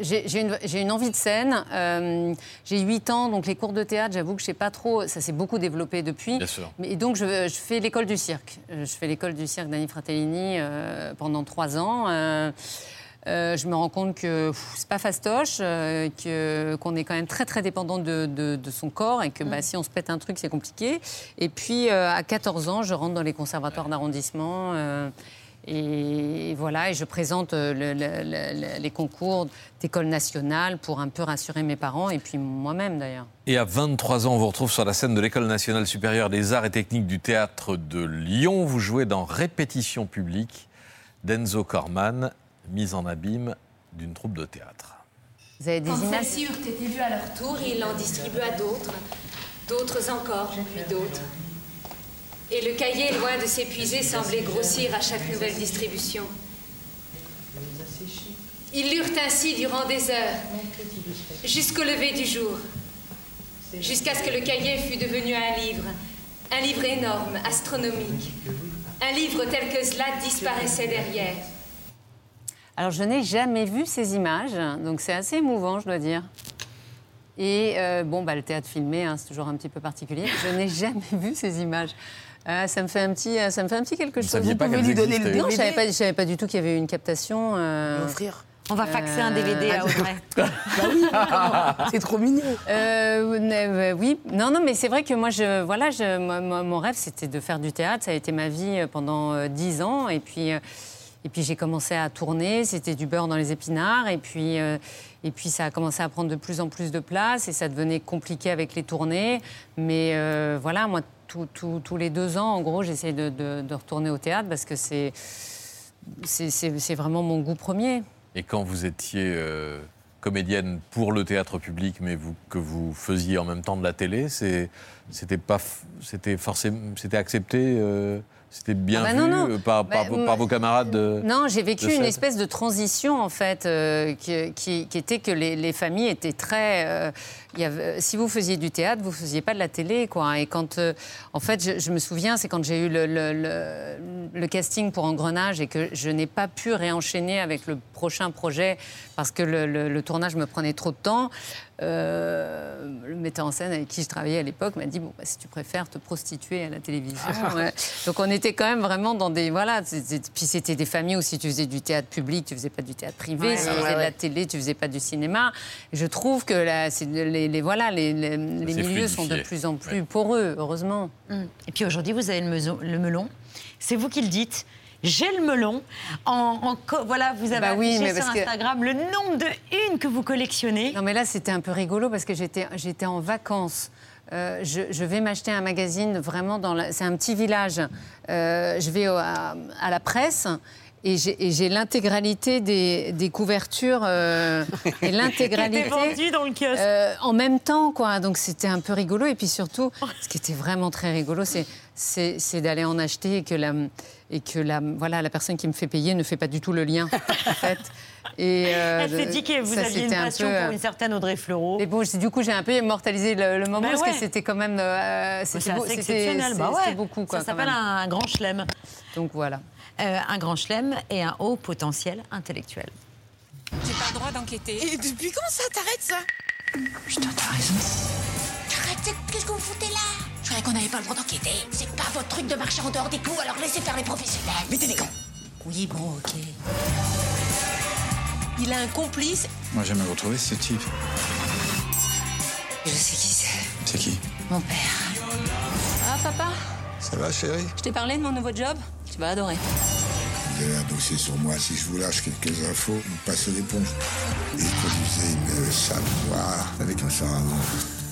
j'ai une, envie de scène. Euh, j'ai 8 ans, donc les cours de théâtre, j'avoue que je sais pas trop. Ça s'est beaucoup développé depuis. Bien sûr. Mais, et donc, je, je fais l'école du cirque. Euh, Je fais l'école du cirque d'Annie Fratellini euh, pendant 3 ans. Euh, euh, je me rends compte que c'est pas fastoche, euh, que- qu'on est quand même très très dépendant de, de- de son corps et que bah, si on se pète un truc, c'est compliqué. Et puis euh, à 14 ans, je rentre dans les conservatoires d'arrondissement. euh, et voilà, et je présente le- le- le- les concours d'école nationale pour un peu rassurer mes parents et puis moi-même d'ailleurs. Et à 23 ans, on vous retrouve sur la scène de l'École nationale supérieure des arts et techniques du théâtre de Lyon. Vous jouez dans Répétition publique d'Enzo Corman, mise en abîme d'une troupe de théâtre. Vous avez des Quand celles-ci eurent été lues à leur tour, il en distribua d'autres, d'autres encore, puis d'autres. Et le cahier, loin de s'épuiser, semblait grossir à chaque nouvelle distribution. Ils lurent ainsi durant des heures, jusqu'au lever du jour, jusqu'à ce que le cahier fût devenu un livre, un livre énorme, astronomique, un livre tel que Zlat disparaissait derrière. Alors, je n'ai jamais vu ces images, donc c'est assez émouvant, je dois dire. Et euh, bon, bah, le théâtre filmé, hein, c'est toujours un petit peu particulier. Je n'ai jamais vu ces images. Euh, ça me fait un petit, euh, ça me fait un petit quelque chose. Vous pas pouvez lui donner le. Non, je savais pas, je savais pas du tout qu'il y avait eu une captation. euh, Offrir. On va faxer un DVD à Audrey. C'est trop mignon. Euh, euh, oui, non, non, mais c'est vrai que moi, je, voilà, je, moi, moi, mon rêve, c'était de faire du théâtre. Ça a été ma vie pendant euh, dix ans. Et puis, euh, et puis j'ai commencé à tourner. C'était du beurre dans les épinards. Et puis, euh, et puis, ça a commencé à prendre de plus en plus de place. Et ça devenait compliqué avec les tournées. Mais euh, voilà, moi, tout- tout- tous les deux ans, en gros, j'essaie de, retourner au théâtre parce que c'est, c'est, vraiment mon goût premier. Et quand vous étiez euh, comédienne pour le théâtre public, mais que vous faisiez en même temps de la télé, c'est- c'était pas, c'était forcément, c'était accepté, c'était bien Ah bah vu non, non. euh, par, par Bah, vos, moi- par vos camarades de Non, j'ai vécu une espèce de transition, en fait, euh, qui, qui- qui était que les, les familles étaient très... euh, il y avait- si vous faisiez du théâtre, vous ne faisiez pas de la télé, quoi. Et quand... euh, en fait, je, je me souviens, c'est quand j'ai eu le, le- le- le casting pour Engrenage et que je n'ai pas pu réenchaîner avec le prochain projet parce que le tournage me prenait trop de temps. Euh, le metteur en scène avec qui je travaillais à l'époque m'a dit bon bah, si tu préfères te prostituer à la télévision. Ouais. Donc on était quand même vraiment dans des voilà puis c'était des familles où si tu faisais du théâtre public tu faisais pas du théâtre privé Ouais, si tu ouais, faisais de la télé tu faisais pas du cinéma. Et je trouve que les, les- voilà les, les- les s'est milieux sont de plus en plus poreux heureusement. Mm. Et puis aujourd'hui, vous avez le, meso- le melon. C'est vous qui le dites. J'ai le melon. En, voilà, vous avez Bah oui, affiché mais sur parce que- Instagram le nombre de unes que vous collectionnez. Non, mais là, c'était un peu rigolo parce que j'étais, en vacances. Euh, je, je vais m'acheter un magazine vraiment dans. C'est un petit village. Euh, je vais au- à, à la presse. Et j'ai, l'intégralité des, des couvertures euh, et l'intégralité euh, en même temps quoi donc c'était un peu rigolo et puis surtout ce qui était vraiment très rigolo c'est d'aller en acheter et que la et que la voilà la personne qui me fait payer ne fait pas du tout le lien en fait et euh, Elle s'est dit que vous ça, aviez une un passion peu, pour une certaine Audrey Fleurot. et bon, du coup, j'ai un peu immortalisé le, le moment Bah parce ouais. que c'était quand même. euh, C'est c'était beau- exceptionnel. Bah c'était ouais. beaucoup. Quoi, Ça s'appelle un, grand chelem. Donc voilà. Euh, un grand chelem et un haut potentiel intellectuel. J'ai pas le droit d'enquêter. Et depuis quand ça t'arrêtes ça? Putain, t'as raison. Arrêtez, qu'est-ce que vous foutez là? Qu'on n'avait pas le droit d'enquêter. C'est pas votre truc de marcher en dehors des clous, alors laissez faire les professionnels. Mettez des gants. Oui, bon, ok. Il a un complice. Moi, j'aimerais retrouver ce type. Je sais qui c'est. C'est qui Mon père. Ah, papa, Ça va, chérie je t'ai parlé de mon nouveau job Tu vas adorer. Vous avez un dossier sur moi. Si je vous lâche quelques infos, vous passez l'éponge. Il conduisait une savoir avec un sarrasin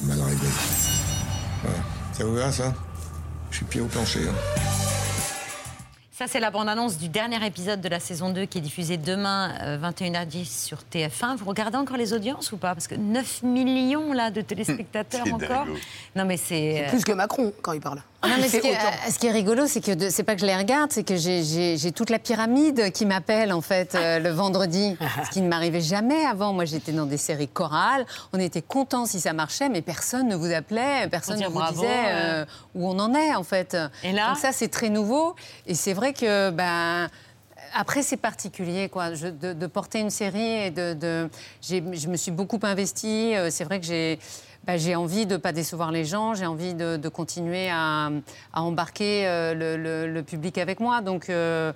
mal réglé. Ouais. Ça vous va, ça? Je suis pied au plancher. hein. Ça, c'est la bande-annonce du dernier épisode de la saison 2 qui est diffusé demain, euh, 21h10 sur TF1. Vous regardez encore les audiences ou pas? Parce que 9 millions là, de téléspectateurs encore. Non, mais c'est. C'est plus que Macron quand il parle. Non, mais ce, qui est, autant. euh, ce qui est rigolo, c'est que c'est pas que je les regarde, c'est que j'ai- toute la pyramide qui m'appelle en fait euh, le vendredi, ce qui ne m'arrivait jamais avant. Moi, j'étais dans des séries chorales, on était content si ça marchait, mais personne ne vous appelait, personne ne vous bravo, disait ouais. euh, où on en est en fait. Et là Donc ça, c'est très nouveau, et c'est vrai que ben. Après, c'est particulier, quoi, Je- de, de porter une série et de. de- je me suis beaucoup investie. euh, C'est vrai que j'ai. Bah, j'ai envie de ne pas décevoir les gens, j'ai envie de, de continuer à, à embarquer euh, le, le- le public avec moi. Donc, euh,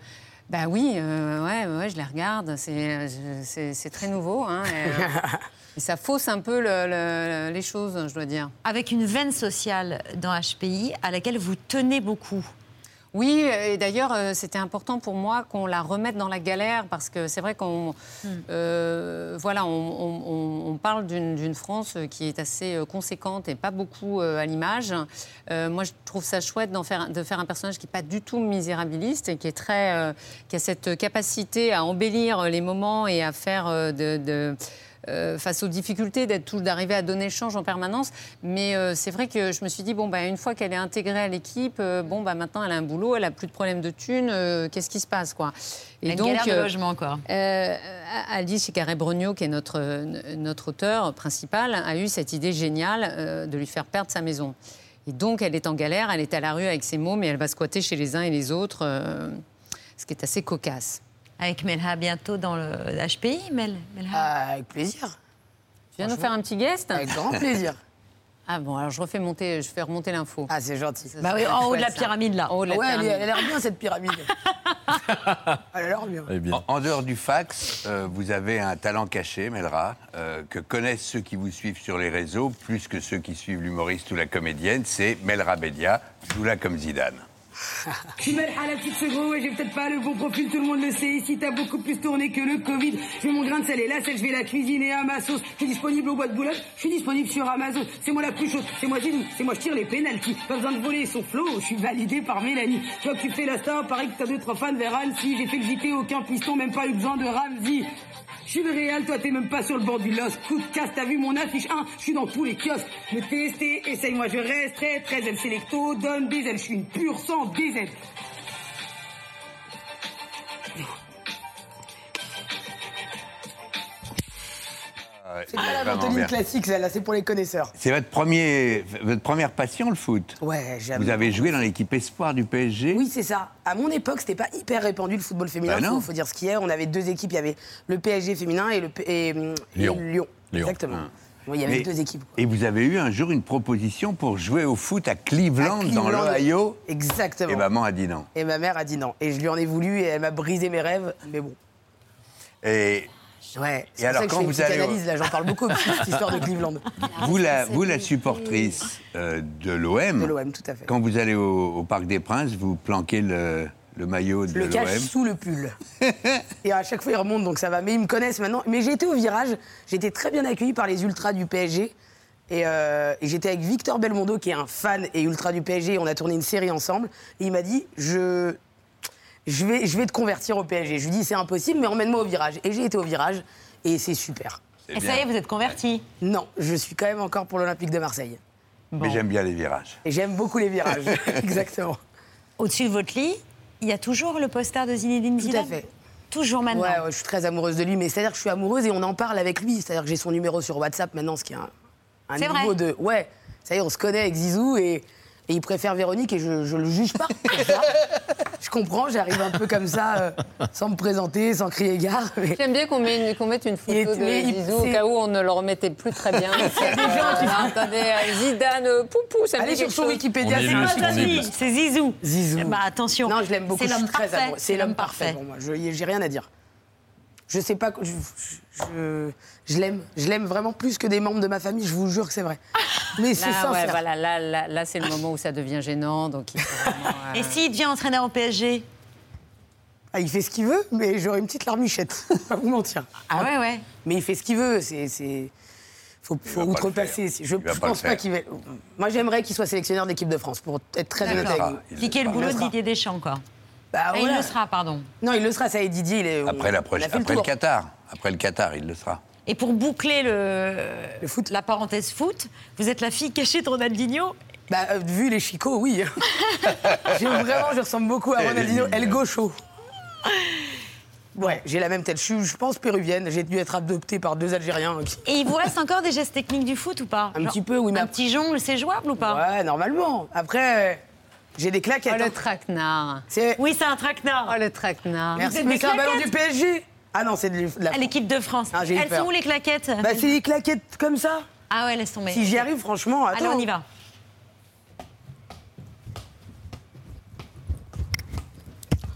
bah oui, euh, ouais, ouais, je les regarde. C'est- très nouveau. hein, et, euh, et ça fausse un peu le- le- les choses, je dois dire. Avec une veine sociale dans HPI à laquelle vous tenez beaucoup. Oui, et d'ailleurs, euh, c'était important pour moi qu'on la remette dans la galère parce que c'est vrai qu'on euh, voilà, on, on- on parle d'une France qui est assez euh, conséquente et pas beaucoup à l'image. Euh, moi, je trouve ça chouette faire, de faire un personnage qui n'est pas du tout misérabiliste et qui est très, euh, qui a cette capacité à embellir les moments et à faire de- de euh, face aux difficultés d'arriver à donner le change en permanence. Mais euh, c'est vrai que je me suis dit bon bah une fois qu'elle est intégrée à l'équipe, euh, bon bah maintenant elle a un boulot, elle a plus de problème de thunes, qu'est-ce qui se passe quoi? Elle galère de logement, quoi. euh, Alice Carré-Brognaud, qui est notre, notre auteur principal, a eu cette idée géniale euh, de lui faire perdre sa maison. Et donc, elle est en galère, elle est à la rue avec ses mômes et elle va squatter chez les uns et les autres, euh, ce qui est assez cocasse. Avec Melha bientôt dans le HPI, Mel Melha? avec plaisir. Tu viens nous faire un petit guest? Avec grand plaisir. Ah bon, alors je refais monter, je fais remonter l'info. Ah, c'est gentil. Bah oui, en haut de la pyramide, là. En haut de la Ouais, elle, est- pyramide. elle a l'air bien cette pyramide. elle a l'air bien. En, en dehors du fax, euh, vous avez un talent caché, Melra, euh, que connaissent ceux qui vous suivent sur les réseaux, plus que ceux qui suivent l'humoriste ou la comédienne, c'est Melra Bedia, joue-la comme Zidane. À la petite seconde, ouais, j'ai peut-être pas le bon profil, tout le monde le sait. Ici, t'as beaucoup plus tourné que le Covid. Mets mon grain de sel et la sel, je vais la cuisiner à ma sauce. Je suis disponible au bois de Boulogne, je suis disponible sur Amazon. C'est moi la plus chaude, c'est moi Zidou, c'est moi je tire les pénalties. Pas besoin de voler son flow, je suis validé par Mélanie. Tu vois que tu fais la star, pareil que t'as deux, trois fans vers Annecy. J'ai fait le JT, aucun piston, même pas eu besoin de Ramsey. Je suis le Real, toi t'es même pas sur le bord du Los. Coup de casse, t'as vu mon affiche 1, je suis dans tous les kiosques. Me tester, essaye, moi je resterai. 13 L Selecto, donne ailes, je suis une pure sang C'est pas la ventoline classique, celle-là, c'est pour les connaisseurs. C'est votre, premier, votre première passion, le foot? Ouais, j'aime. Vous avez joué dans l'équipe espoir du PSG Oui, c'est ça. À mon époque, c'était pas hyper répandu le football féminin. Bah non. faut, faut dire ce qu'il y a. On avait deux équipes. Il y avait le PSG féminin et le et, hum, et Lyon. Lyon. Exactement. Hum. Bon, il y avait Mais- deux équipes. Et vous avez eu un jour une proposition pour jouer au foot à Cleveland, dans Cleveland. l'Ohio? Exactement. Et maman a dit non. Et ma mère a dit non. Et je lui en ai voulu et elle m'a brisé mes rêves. Mais bon. Et Ouais. Et alors, ça que je quand fais vous allez là, j'en parle beaucoup, cette histoire de Cleveland. vous, la, vous, la supportrice euh, de l'OM, De l'OM, tout à fait. quand vous allez au, au Parc des Princes, vous planquez le, le maillot de Je le cache l'OM. sous le pull. et à chaque fois, ils remontent, donc ça va. Mais ils me connaissent maintenant. Mais j'ai été au virage, j'ai été très bien accueilli par les ultras du PSG. Et, euh, et j'étais avec Victor Belmondo, qui est un fan et ultra du PSG. et On a tourné une série ensemble. Et il m'a dit je, je, vais, je vais te convertir au PSG. Je lui dit c'est impossible, mais emmène-moi au virage. Et j'ai été au virage. Et c'est super. Et ça y est, vous êtes converti. Non, je suis quand même encore pour l'Olympique de Marseille. Mais j'aime bien les virages. Et j'aime beaucoup les virages. Exactement. Au-dessus de votre lit, il y a toujours le poster de Zinedine Tout Zidane à fait. Toujours maintenant. Ouais, ouais, je suis très amoureuse de lui, mais c'est-à-dire que je suis amoureuse et on en parle avec lui. C'est-à-dire que j'ai son numéro sur WhatsApp maintenant, ce qui est un, un C'est niveau vrai de. Ouais, ça y est, on se connaît avec Zizou et, et il préfère Véronique et je, je le juge pas. je comprends, j'arrive un peu comme ça, euh, sans me présenter, sans crier gare. mais- J'aime bien qu'on mette une photo est- de Zizou au cas où on ne le remettait plus très bien. Il y a des gens qui Euh, font- Attendez, euh, Zidane, poupou, ça me Allez sur son. Wikipédia, C'est Zizou. Zizou. Bah attention. Non, je l'aime beaucoup, C'est je suis l'homme très parfait. amoureux. C'est l'homme parfait pour moi. J'ai rien à dire. Je sais pas, je, je, je- l'aime, je l'aime vraiment plus que des membres de ma famille. Je vous jure que c'est vrai. Mais c'est Là, ouais, sincère. voilà, là, là, là, c'est le moment où ça devient gênant. Donc il faut vraiment, euh, Et s'il devient entraîneur au PSG Ah, il fait ce qu'il veut, mais j'aurais une petite larmichette. pas vous mentir. Ah ouais, ouais. Mais il fait ce qu'il veut. C'est, c'est... faut, faut outrepasser. Je, va je pas le pense pas qu'il va. Moi, j'aimerais qu'il soit sélectionneur d'équipe de France, pour être très honnête avec vous. Il le Piquer le boulot Il de le. Didier Deschamps, quoi. Bah, Et voilà. il le sera, pardon. Non, il le sera. Ça, est Didier, il est. Après, la prochaine- le après le tour. Qatar. Après le Qatar, il le sera. Et pour boucler le, la parenthèse foot, vous êtes la fille cachée de Ronaldinho. Bah, euh, vu les chicots, oui. Vraiment, je ressemble beaucoup à Ronaldinho. El Gaucho. Ouais, j'ai la même tête. Je suis, je pense, péruvienne. J'ai dû être adoptée par deux Algériens. qui- Et il vous reste encore des gestes techniques du foot ou pas Un Genre, petit peu, oui, mais Un petit jongle, c'est jouable ou pas Ouais, normalement. Après, euh, j'ai des claquettes. Oh, le hein. traquenard. Oui, c'est un traquenard. Oh, le traquenard. Merci, mais c'est un ballon du PSG Ah non, c'est de la... À l'équipe de France. Ah, Elles peur. sont où les claquettes Bah, c'est des claquettes comme ça. Ah ouais, laisse tomber. Si j'y arrive, franchement, attends. Allez, on y va.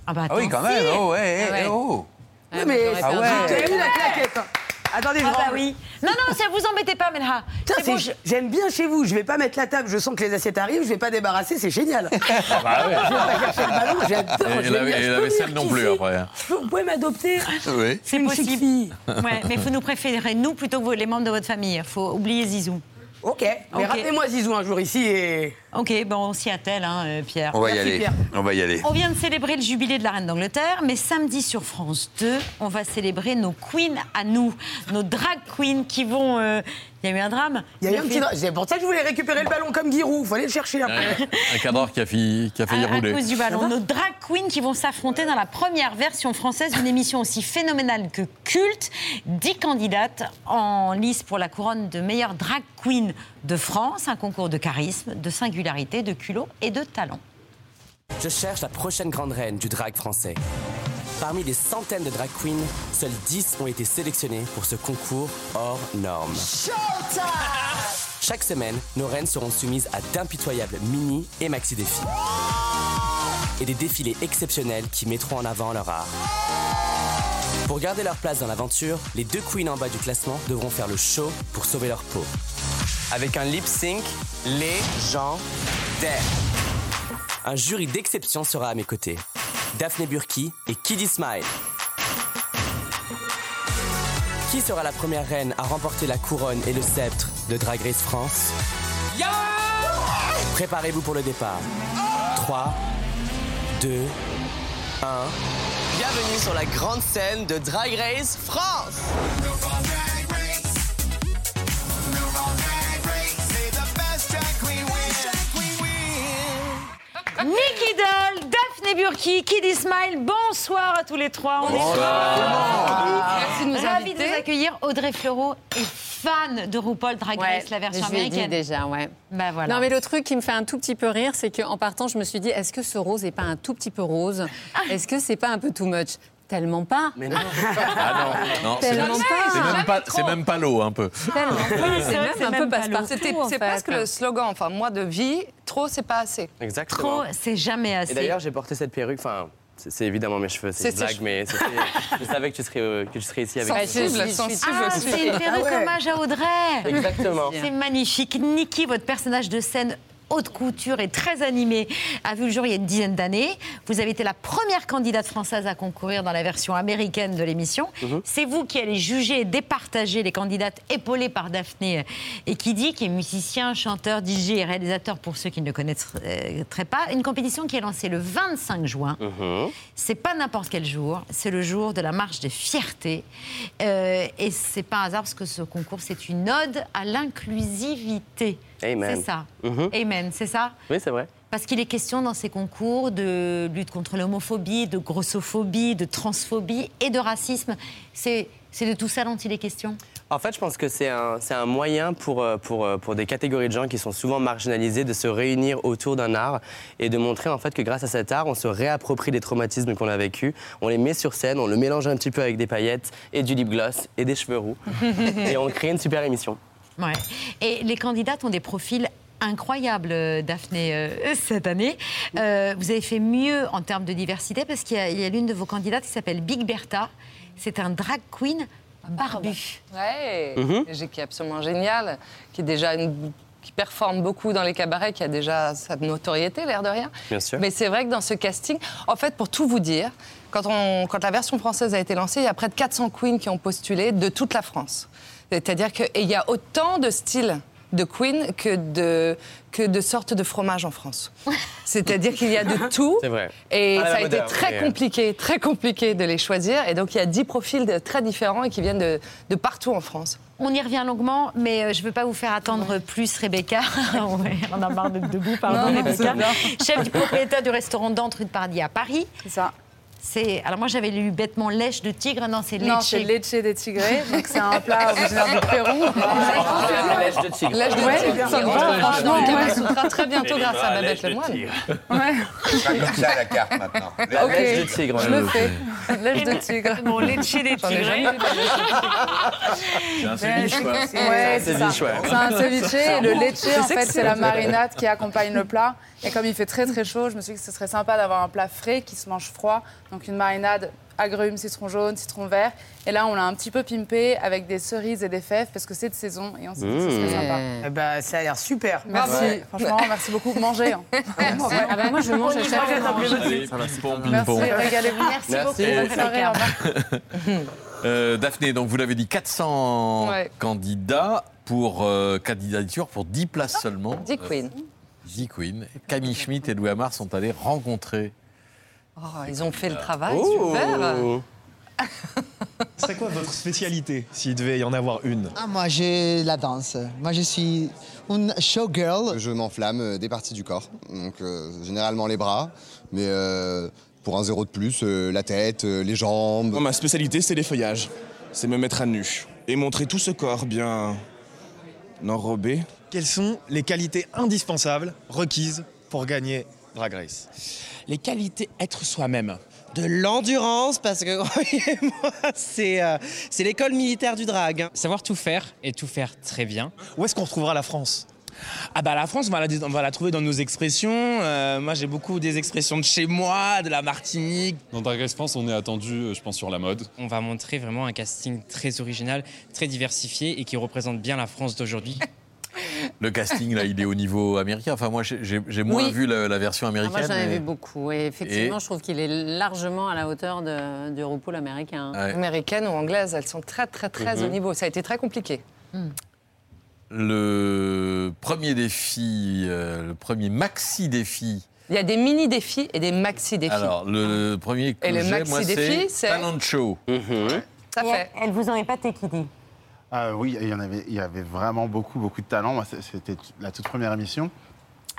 Ah bah Ah oui, quand même. si. Oh, ouais, Ah ouais. eh, oh. Oui, mais Ah ouais. la claquette hein Attendez, je Ah bah oui. Non, non, ça vous embêtez pas, bon, ch- J'aime bien chez vous. Je vais pas mettre la table. Je sens que les assiettes arrivent. Je vais pas débarrasser. C'est génial. bah ouais. Je vais pas chercher le ballon. J'adore. Et la- bien. et la vaisselle non plus, après. Peux- Vous pouvez m'adopter. Oui. C'est possible. Ouais, mais vous nous préférez nous plutôt que vous, les membres de votre famille. Faut oublier Zizou. Ok. Mais Ok. rappelez-moi Zizou un jour ici et. Ok, bon, on s'y attelle, hein, euh, Pierre. On va y Merci, aller. Pierre. On va y aller. On vient de célébrer le jubilé de la reine d'Angleterre, mais samedi sur France 2, on va célébrer nos queens à nous, nos drag queens qui vont. euh, Il y a eu un drame. Il y a eu un petit. C'est pour ça que je voulais récupérer le ballon comme Giroud. Faut aller le chercher après. Un cadreur qui a, fi- qui a failli à, à rouler. cause du ballon. Nos drag queens qui vont s'affronter dans la première version française d'une émission aussi phénoménale que culte. Dix candidates en lice pour la couronne de meilleure drag queen de France. Un concours de charisme, de singularité, de culot et de talent. Je cherche la prochaine grande reine du drag français. Parmi des centaines de drag queens, seuls 10 ont été sélectionnés pour ce concours hors norme. Chaque semaine, nos reines seront soumises à d'impitoyables mini et maxi défis. Et des défilés exceptionnels qui mettront en avant leur art. Pour garder leur place dans l'aventure, les deux queens en bas du classement devront faire le show pour sauver leur peau. Avec un lip sync légendaire. Un jury d'exception sera à mes côtés. Daphné Burki et Kiddy Smile. Qui sera la première reine à remporter la couronne et le sceptre de Drag Race France? Préparez-vous pour le départ. 3, 2, 1. Bienvenue sur la grande scène de Drag Race France Nicky Doll, Daphné Burki, Kiddy Smile, bonsoir à tous les trois. On est Merci de nous Ravis de vous accueillir. Audrey Fleurot est fan de RuPaul Drag Race, la version je l'ai dit américaine. déjà, ouais. Bah voilà. Non, mais le truc qui me fait un tout petit peu rire, c'est qu'en partant, je me suis dit, est-ce que ce rose n'est pas un tout petit peu rose? Est-ce que c'est pas un peu too much? Tellement pas. Mais non. Ah non, non c'est Tellement même, pas. c'est même pas, c'est même pas l'eau, un peu. Tellement c'est même un peu pas passe-partout. C'était- en fait. presque le slogan, enfin moi de vie, trop c'est pas assez. Exactement. Trop, c'est jamais assez. Et d'ailleurs, j'ai porté cette perruque, enfin, c'est évidemment mes cheveux, c'est une blague, mais je savais que tu serais, euh, que tu serais ici avec Sensible, sensible Ah, c'est une perruque Ah ouais. hommage à Audrey. Exactement. C'est magnifique. Niki, votre personnage de scène haute couture et très animé, a vu le jour il y a une dizaine d'années. Vous avez été la première candidate française à concourir dans la version américaine de l'émission. Mhm. C'est vous qui allez juger et départager les candidates épaulées par Daphné et Kiddy, qui est musicien, chanteur, DJ et réalisateur pour ceux qui ne le connaîtraient pas. Une compétition qui est lancée le 25 juin. Mhm. C'est pas n'importe quel jour, c'est le jour de la marche des fiertés. Euh, et c'est pas un hasard parce que ce concours, c'est une ode à l'inclusivité. Amen. C'est ça. Mhm. Amen, c'est ça Oui, c'est vrai. Parce qu'il est question dans ces concours de lutte contre l'homophobie, de grossophobie, de transphobie et de racisme. C'est c'est de tout ça dont il est question? En fait, je pense que c'est un, c'est un moyen pour, euh, pour, euh, pour des catégories de gens qui sont souvent marginalisés de se réunir autour d'un art et de montrer en fait que grâce à cet art, on se réapproprie des traumatismes qu'on a vécus, on les met sur scène, on le mélange un petit peu avec des paillettes et du lip gloss et des cheveux roux et on crée une super émission. Ouais. Et les candidates ont des profils incroyables, euh, Daphné, euh, cette année. Euh, vous avez fait mieux en termes de diversité parce qu'il y a, l'une de vos candidates qui s'appelle Big Bertha. C'est un drag queen barbu. Ouais, Mhm. et qui est absolument génial, qui est déjà une- qui performe beaucoup dans les cabarets, qui a déjà sa notoriété, l'air de rien. Bien sûr. Mais c'est vrai que dans ce casting, en fait, pour tout vous dire, quand, on, quand la version française a été lancée, il y a près de 400 queens qui ont postulé de toute la France. C'est-à-dire qu'il y a autant de styles de queen que de, que de sortes de fromage en France. C'est-à-dire qu'il y a de tout. C'est vrai. Et ça a été moderne, très euh, compliqué, très compliqué de les choisir. Et donc, il y a 10 profils de- très différents et qui viennent de, de partout en France. On y revient longuement, mais euh, je ne veux pas vous faire attendre plus, Rebecca. Ouais, on a marre d'être debout, pardon, Non, Rebecca. Chef du propriétaire du restaurant Dante, rue de Paradis à Paris. C'est ça. C'est alors moi j'avais lu bêtement lèche de tigre, non c'est Non, leche. c'est leche des tigrés. Donc, c'est un plat originaire du Pérou. Lèche de tigre. Lèche de Ouais, tigre. ça me Ouais, ouais. franchement, Ouais. Très bientôt grâce à Babette Lemoine. Ouais. Ce sera comme ça la carte maintenant. Lèche de tigre. Je le fais. Lèche de tigre. Bon, leche des tigre. C'est un ceviche, quoi. Ouais, C'est ça. ouais. C'est un ceviche et le leche, en fait, c'est la ouais. marinade qui accompagne le plat. Et comme il fait très très chaud, je me suis dit que ce serait sympa d'avoir un plat frais qui se mange froid. Donc une marinade agrumes, citron jaune, citron vert. Et là, on l'a un petit peu pimpé avec des cerises et des fèves parce que c'est de saison et on s'est dit que ce serait sympa. Eh ben, ça a l'air super. Merci, Ouais. franchement, merci beaucoup. Mangez. hein. Ah bah moi, je mange à chaque fois. Merci, régalez-vous. Merci, beaucoup. Et- Bonne soirée. au revoir. Euh, Daphné, donc vous l'avez dit, 400 Ouais. candidats pour euh, candidature pour 10 places seulement. 10 queens. 10 queens. Camille Schmitt et Louis Amar sont allés rencontrer. Oh, ils ont fait le travail, Oh. super. C'est quoi votre spécialité, s'il devait y en avoir une? Ah, moi, j'ai la danse. Moi, je suis une showgirl. Je m'enflamme euh, des parties du corps. Donc, euh, généralement les bras, mais euh, pour un zéro de plus, euh, la tête, euh, les jambes. Ma spécialité, c'est les feuillages. C'est me mettre à nu et montrer tout ce corps bien enrobé. Quelles sont les qualités indispensables requises pour gagner Drag Race les qualités être soi-même. De l'endurance, parce que croyez-moi, c'est euh, c'est l'école militaire du drag. hein. Savoir tout faire et tout faire très bien. Où est-ce qu'on retrouvera la France? Ah bah la France, on va la, on va la trouver dans nos expressions. Euh, moi, j'ai beaucoup des expressions de chez moi, de la Martinique. Dans Drag Race France, on est attendu, euh, je pense, sur la mode. On va montrer vraiment un casting très original, très diversifié et qui représente bien la France d'aujourd'hui. Le casting, là, il est au niveau américain. Enfin, moi, j'ai moins Oui. vu la, la version Ah, américaine. moi, j'en ai mais- vu beaucoup. Et effectivement, Et- je trouve qu'il est largement à la hauteur de, du RuPaul américain. Ouais. Américaines ou anglaises, elles sont très très très Mhm. au niveau. Ça a été très compliqué. Le premier défi, euh, le premier maxi défi. Il y a des mini défis et des maxi défis. Alors, le premier que Et le j'ai, maxi moi, défi, c'est c'est- Talent Show. Ça fait. Elle vous en épaté, qui dit? Ah oui, il y en avait, il y avait vraiment beaucoup, beaucoup de talent. Moi, c'est- C'était la toute première émission.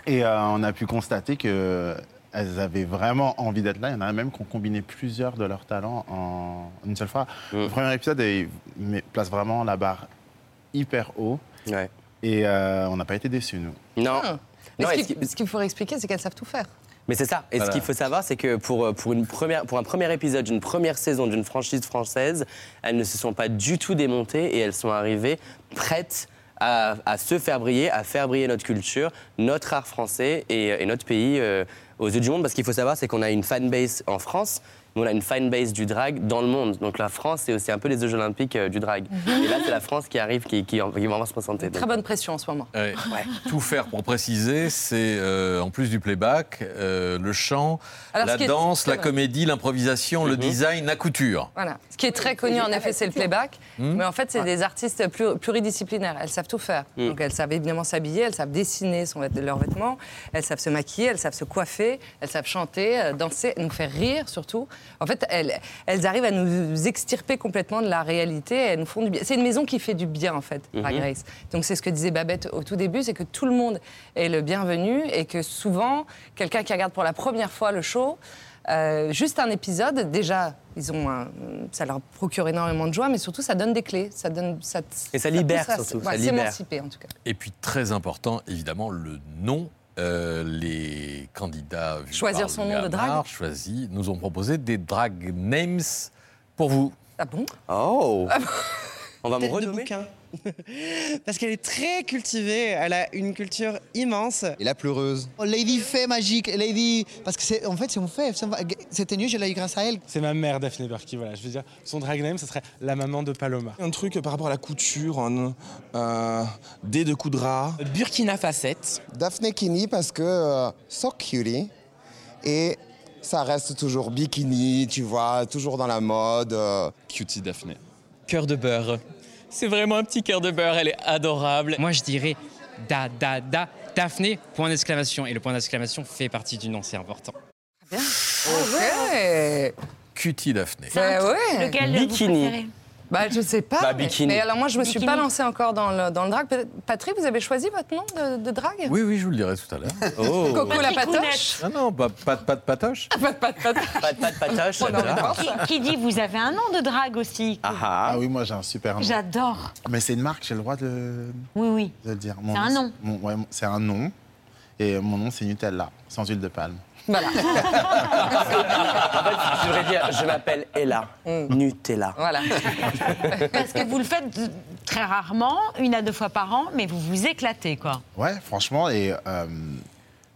Et euh, on a pu constater qu'elles avaient vraiment envie d'être là. Il y en a même qui ont combiné plusieurs de leurs talents en une seule fois. Le premier épisode, il met- place vraiment la barre hyper haut. Et euh, on n'a pas été déçus, nous. Non. Ah. Mais Non, ce est-ce qu'il ce qu'il faut expliquer, c'est qu'elles savent tout faire. Mais c'est ça. Et Voilà. ce qu'il faut savoir, c'est que pour, euh, pour, une première, pour un premier épisode d'une première saison d'une franchise française, elles ne se sont pas du tout démontées et elles sont arrivées prêtes à, à se faire briller, à faire briller notre culture, notre art français et, et notre pays euh, aux yeux du monde. Parce qu'il faut savoir, c'est qu'on a une fanbase en France, on a une fanbase du drag dans le monde. Donc la France, c'est aussi un peu les Jeux Olympiques euh, du drag. Mhm. Et là, c'est la France qui arrive, qui, qui, qui va vraiment se présenter. Très Donc, bonne pression en ce moment. Ouais. Tout faire pour préciser, c'est euh, en plus du playback, euh, le chant, Alors, la est- danse, la comédie, l'improvisation, le design, la couture. Voilà. Ce qui est très connu, en effet, c'est le playback. Hmm. Mais en fait, c'est des artistes pluri- pluridisciplinaires. Elles savent tout faire. Donc, elles savent évidemment s'habiller, elles savent dessiner son, leurs vêtements, elles savent se maquiller, elles savent se coiffer, elles savent chanter, euh, danser, nous faire rire surtout. En fait, elles, elles arrivent à nous extirper complètement de la réalité. Elles nous font du bien. C'est une maison qui fait du bien, en fait, Drag Mhm. Race. Donc, c'est ce que disait Babette au tout début, c'est que tout le monde est le bienvenu et que souvent, quelqu'un qui regarde pour la première fois le show, euh, juste un épisode, déjà, ils ont un- ça leur procure énormément de joie, mais surtout, ça donne des clés. Ça donne, ça, Et ça libère, à- surtout, ouais, ça libère. S'émanciper, en tout cas. Et puis très important, évidemment, le nom. Euh, les candidats Choisir son nom de drague. Choisis, nous ont proposé des drag names pour vous. Ah bon? Oh On va me Tête de renommer bouquin. Parce qu'elle est très cultivée, elle a une culture immense. Et la pleureuse. Lady Fée magique, Lady. Parce que c'est en fait, c'est une fée. C'était mieux, je l'ai eu grâce à elle. C'est ma mère, Daphné Berky, voilà. Je veux dire, son drag name, ce serait la maman de Paloma. Un truc par rapport à la couture, un, un dé de coup de rat. Burkina Facette. Daphné Kini parce que euh, so cutie. Et ça reste toujours bikini, tu vois, toujours dans la mode. euh. Cutie Daphné. Cœur de beurre. C'est vraiment un petit cœur de beurre, elle est adorable. Moi, je dirais da, da, da, Daphné, point d'exclamation. Et le point d'exclamation fait partie du nom, c'est important. Ok. Cutie Daphné. Bah ouais. Lequel vous Bikini. préférez? Bah, je sais pas. Bah, mais- bikini. Mais, alors, moi, je me suis Bikini. pas lancée encore dans le, dans le drag. Patrick, vous avez choisi votre nom de, de drag? Oui, oui, je vous le dirai tout à l'heure. Coco la patoche Ah non, pas, pas, pas de patoche. Pas de de pas de- patoche. Oh, non, qui, dit vous avez un nom de drague aussi Ah, oui, moi j'ai un super nom. J'adore. Mais c'est une marque, j'ai le droit de, Oui, oui. de le dire. C'est un nom. mon- ouais, mon- c'est un nom. Et mon nom, c'est Nutella, sans huile de palme. Voilà. En fait, je devrais dire, je m'appelle Ella. Nutella. Voilà. Parce que vous le faites très rarement, une à deux fois par an, mais vous vous éclatez, quoi. Ouais, franchement, et euh,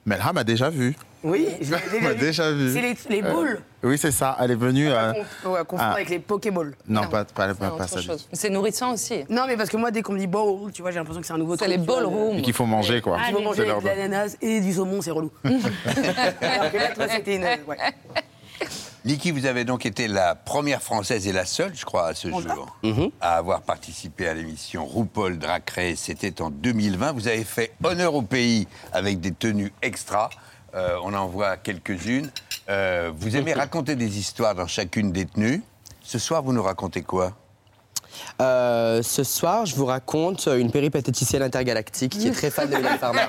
Melha m'a déjà vu. Oui, je l'ai m'a déjà vu. C'est les, les Euh, boules. oui, c'est ça. Elle est venue. euh, On va confondre ah. avec les Pokéballs. Non, pas, pas, pas, pas ça. C'est nourrissant aussi. Non, mais parce que moi, dès qu'on me dit bowl, tu vois, j'ai l'impression que c'est un nouveau C'est truc. les tu vois, ballrooms. Et qu'il faut manger, quoi. Il faut C'est manger avec de l'ananas et du saumon, c'est relou. Alors que là, toi, c'était une. ouais. Niki, vous avez donc été la première française et la seule, je crois, à ce jour, à avoir participé à l'émission RuPaul Drag Race. C'était en 2020. Vous avez fait honneur au pays avec des tenues extra. Euh, on en voit quelques-unes. Euh, vous aimez raconter des histoires dans chacune des tenues. Ce soir, vous nous racontez quoi? Euh, ce soir, je vous raconte une péripatéticienne intergalactique qui est très fan de Mylène Farmer.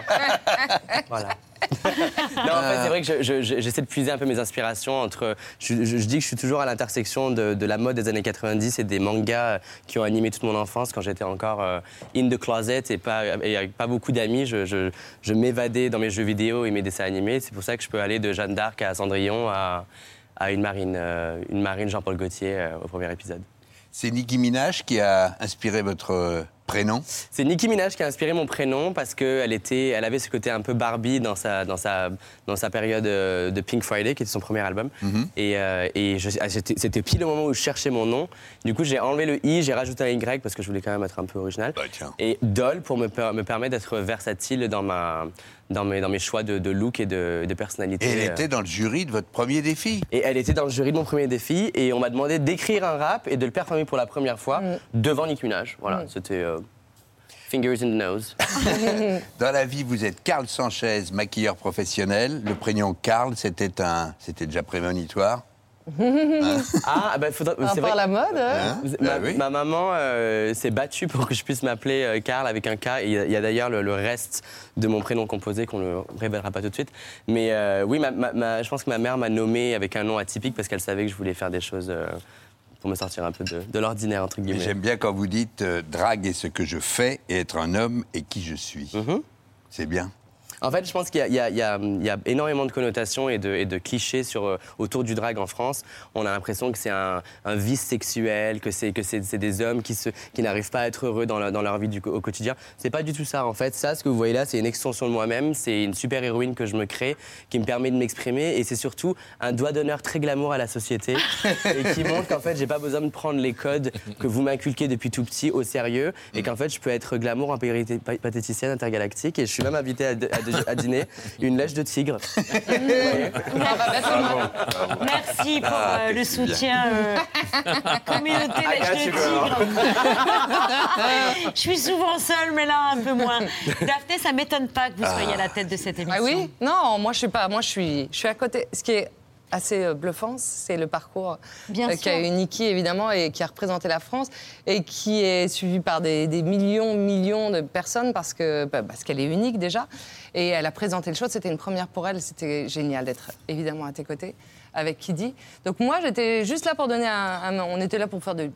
voilà. non, en fait, c'est vrai que je- je- je- j'essaie de puiser un peu mes inspirations entre. Je, dis que je suis toujours à l'intersection de, la mode des années 90 et des mangas qui ont animé toute mon enfance quand j'étais encore euh, in the closet et, pas, et pas beaucoup d'amis. Je, m'évadais dans mes jeux vidéo et mes dessins animés. C'est pour ça que je peux aller de Jeanne d'Arc à Cendrillon à, une marine, euh, une marine Jean-Paul Gaultier euh, au premier épisode. C'est Nicki Minaj qui a inspiré votre prénom C'est Nicki Minaj qui a inspiré mon prénom parce qu'elle était, elle avait ce côté un peu Barbie dans sa, dans sa, dans sa période euh, de Pink Friday, qui était son premier album. Et, euh, et je- ah, c'était pile le moment où je cherchais mon nom. Du coup, j'ai enlevé le i, j'ai rajouté un y parce que je voulais quand même être un peu original. Et Doll pour me, per- me permettre d'être versatile dans, ma, dans, mes, dans mes choix de, de look et de, de personnalité. Et elle Euh, était dans le jury de votre premier défi. et elle était dans le jury de mon premier défi et on m'a demandé d'écrire un rap et de le performer pour la première fois devant Nicki Minaj. Voilà, c'était euh, fingers in the nose. Dans la vie, vous êtes Karl Sanchez, maquilleur professionnel. Le prénom Karl, c'était un, c'était déjà prémonitoire. Ah, bah, faudra, c'est vrai. à la mode hein Vous- Bah ma, oui. ma maman euh, s'est battue pour que je puisse m'appeler euh, Karl avec un K. Il y a, d'ailleurs le, le reste de mon prénom composé qu'on ne révélera pas tout de suite. Mais euh, oui, ma- ma- ma- je pense que ma mère m'a nommé avec un nom atypique parce qu'elle savait que je voulais faire des choses euh, pour me sortir un peu de, de l'ordinaire, entre Et guillemets. J'aime bien quand vous dites euh, drague est ce que je fais et être un homme et qui je suis. Mhm. C'est bien. En fait, je pense qu'il y, a- énormément de connotations et de, clichés sur, euh, autour du drag en France. On a l'impression que c'est un, vice sexuel, que c'est des hommes qui, n'arrivent pas à être heureux dans, leur- vie au quotidien. C'est pas du tout ça, en fait. Ça, ce que vous voyez là, c'est une extension de moi-même. C'est une super héroïne que je me crée, qui me permet de m'exprimer. Et c'est surtout un doigt d'honneur très glamour à la société et qui montre qu'en fait, j'ai pas besoin de prendre les codes que vous m'inculquez depuis tout petit au sérieux et qu'en fait, je peux être glamour en pathéticienne intergalactique. Et je suis même invité à, à- à dîner une lèche de tigre. Merci pour Ah, euh, le soutien euh, communauté I lèche de tigre. Je suis souvent seule, mais là un peu moins. Daphné, ça m'étonne pas que vous soyez à la tête de cette émission. Ah oui Non, moi je suis pas. Moi je suis, je suis à côté. Ce qui est assez euh, bluffant, c'est le parcours Bien euh, sûr. qu'a eu Niki évidemment et qui a représenté la France et qui est suivi par des, des millions, millions de personnes parce que bah, parce qu'elle est unique déjà et elle a présenté le show. C'était une première pour elle. C'était génial d'être évidemment à tes côtés avec Kidi. Donc moi j'étais juste là pour donner un, un- on était là pour faire de-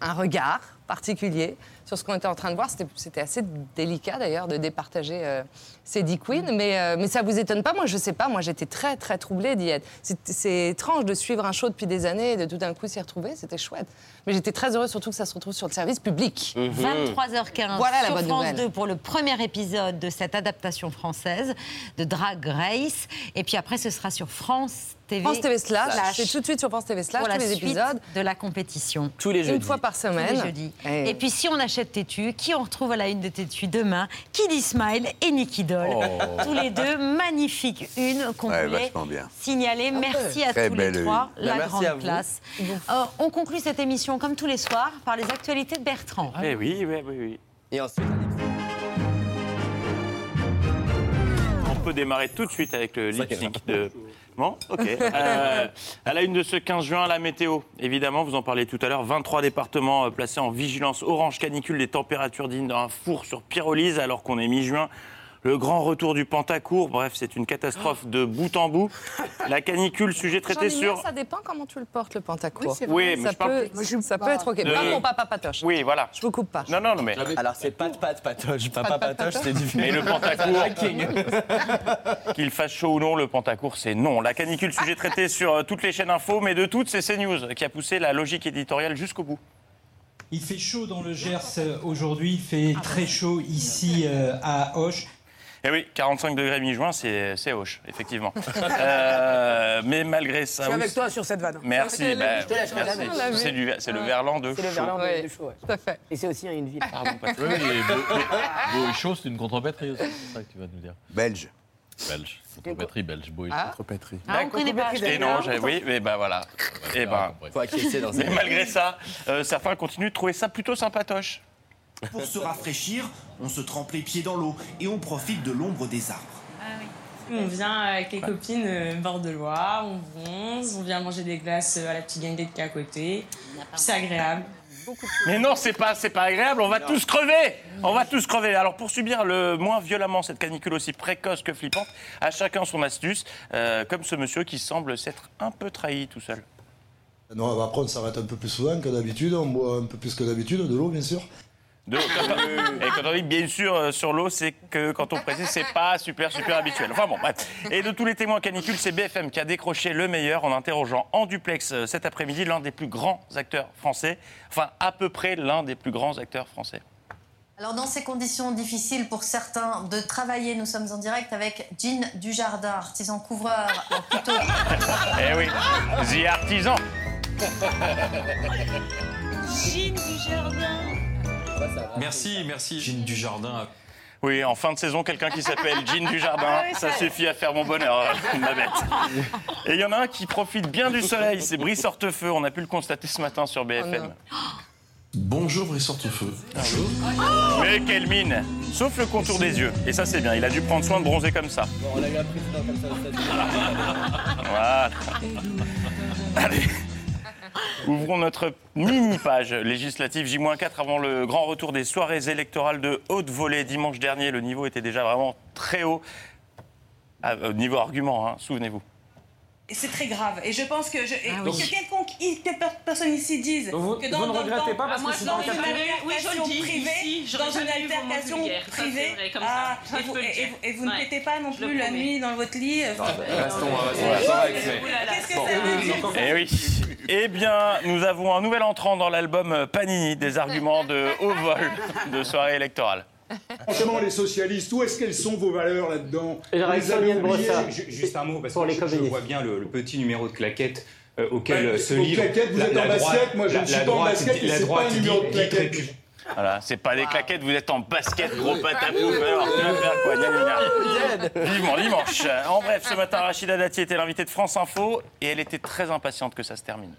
un regard particulier sur ce qu'on était en train de voir. C'était- assez délicat d'ailleurs de départager euh, ces dix queens, mais, euh, mais ça vous étonne pas? Moi, je sais pas. Moi, j'étais très très troublée d'y être. C'est- étrange de suivre un show depuis des années et de tout d'un coup s'y retrouver. C'était chouette. Mais j'étais très heureuse surtout que ça se retrouve sur le service public. 23h15 Voilà la sur bonne France nouvelle. 2 pour le premier épisode de cette adaptation française de Drag Race. Et puis après, ce sera sur France TV. France TV slash, slash c'est tout de suite sur France TV slash pour tous la les suite épisodes. de la compétition. Tous les Une jeudis. fois par Tous semaine. les jeudis. Et- Et puis si on achète Tétu, qui on retrouve à la une de Tétu demain? Kiddy Smile et Nicky Doll. Oh. Tous les deux, magnifiques une qu'on Ouais, voulait vachement bien. signaler. Merci à Très tous les trois. une. La Bah, merci grande classe. Euh, on conclut cette émission comme tous les soirs par les actualités de Bertrand. Eh oui, oui, oui, oui. Et ensuite, peut démarrer tout de suite avec le lip sync de. Bon, ok. Euh, à la une de ce 15 juin, la météo. Évidemment, vous en parlez tout à l'heure. 23 départements euh, placés en vigilance orange canicule, des températures dignes d'un four sur pyrolyse alors qu'on est mi-juin. Le grand retour du Pentacourt. Bref, c'est une catastrophe de bout en bout. La canicule, sujet traité sur. Ça dépend comment tu le portes, le vrai. Oui, mais ça je parle peut, ça peut être OK. De- Pas mon papa patoche. Oui, voilà. Je vous coupe pas. Non, non, non, mais. Alors, c'est pas de pâte patoche. Papa Pat, pat, patoche, patoche. c'est du Mais le Pentacourt, qu'il fasse chaud ou non, le Pentacourt, c'est non. La canicule, sujet traité sur euh, toutes les chaînes info, mais de toutes, c'est CNews qui a poussé la logique éditoriale jusqu'au bout. Il fait chaud dans le Gers euh, aujourd'hui, il fait très chaud ici euh, à Auch. Et oui, 45 degrés mi-juin, c'est c'est hoche, effectivement. Euh, mais malgré ça. Je suis avec toi sur cette vanne. Merci, Je bah. C'est le verlan de C'est le chaud. verlan de- chaud, ouais. tout à fait. Et c'est aussi une ville. Pardon, Patrick. Oui, beau, et chaud, c'est une contrepétrie aussi, c'est ça que tu vas nous dire. Belge. Belge, contrepétrie belge, beau et Ah. contrepétrie. Ah, on connaît pas. Et non, j'avais- oui, mais ben voilà. Et ben, Faut acquiescer dans mais ces- malgré ça, euh, certains continuent de trouver ça plutôt sympatoche. Pour se rafraîchir, on se trempe les pieds dans l'eau et on profite de l'ombre des arbres. On vient avec les copines euh, bord de Loire, on bronze, on vient manger des glaces euh, à la petite ganguette qui est à côté. C'est agréable. Mais non, c'est pas, c'est pas agréable, on va tous crever On va tous crever Alors pour subir le moins violemment cette canicule aussi précoce que flippante, à chacun son astuce, euh, comme ce monsieur qui semble s'être un peu trahi tout seul. Non, après on s'arrête un peu plus souvent que d'habitude, on boit un peu plus que d'habitude, de l'eau bien sûr. De- et quand on dit bien sûr euh, sur l'eau, c'est que quand on précise, c'est pas super, super habituel. Enfin bon, bref. Et de tous les témoins canicules, c'est BFM qui a décroché le meilleur en interrogeant en duplex euh, cet après-midi l'un des plus grands acteurs français. Enfin, à peu près l'un des plus grands acteurs français. Alors dans ces conditions difficiles pour certains de travailler, nous sommes en direct avec Jean Dujardin, artisan couvreur, euh, plutôt. Eh oui, The Artisan. Gine du jardin. Merci, merci. Gine du Jardin. Oui, en fin de saison, quelqu'un qui s'appelle Jean Dujardin, Ah ça suffit à faire mon bonheur, euh, ma bête. Et il y en a un qui profite bien du soleil, c'est Brice Hortefeux. On a pu le constater ce matin sur BFM. Bonjour, Brice Hortefeux. Mais quelle mine Sauf le contour des yeux. Et ça, c'est bien. Il a dû prendre soin de bronzer comme ça. On a eu un président comme ça au stade. Voilà. Allez. Ouvrons notre mini-page législative J-4 avant le grand retour des soirées électorales de haute volée. Dimanche dernier, le niveau était déjà vraiment très haut. Ah, euh, niveau argument, hein, souvenez-vous. Et c'est très grave. Et je pense que, je, Ah que quelconque, que per- personne ici dise Vous- que dans, vous ne dans- regrettez dans- pas parce que moi, c'est dans dans une le altercation privée, dans une altercation privée, ah, et vous, ne Ouais. pétez pas non plus la nuit dans votre lit. euh, Restons, restons que dire Eh oui. Eh bien, nous avons un nouvel entrant dans l'album Panini, des arguments de haut vol de soirée électorale. Franchement, les socialistes, où est-ce qu'elles sont vos valeurs là-dedans Vous avez Juste un mot, parce Pour que les je- vois bien le, le petit numéro de claquette euh, auquel euh, se livre. claquettes, vous la- êtes la en droite- basket, moi, je ne suis pas en basket et c'est pas un numéro de claquette. Voilà, c'est pas des claquettes, vous êtes en basket, gros patapouf. Alors, tu vas faire quoi Gna, gna, gna. Vivement dimanche. En bref, ce matin, Rachida Dati était l'invitée de France Info et elle était très impatiente que ça se termine.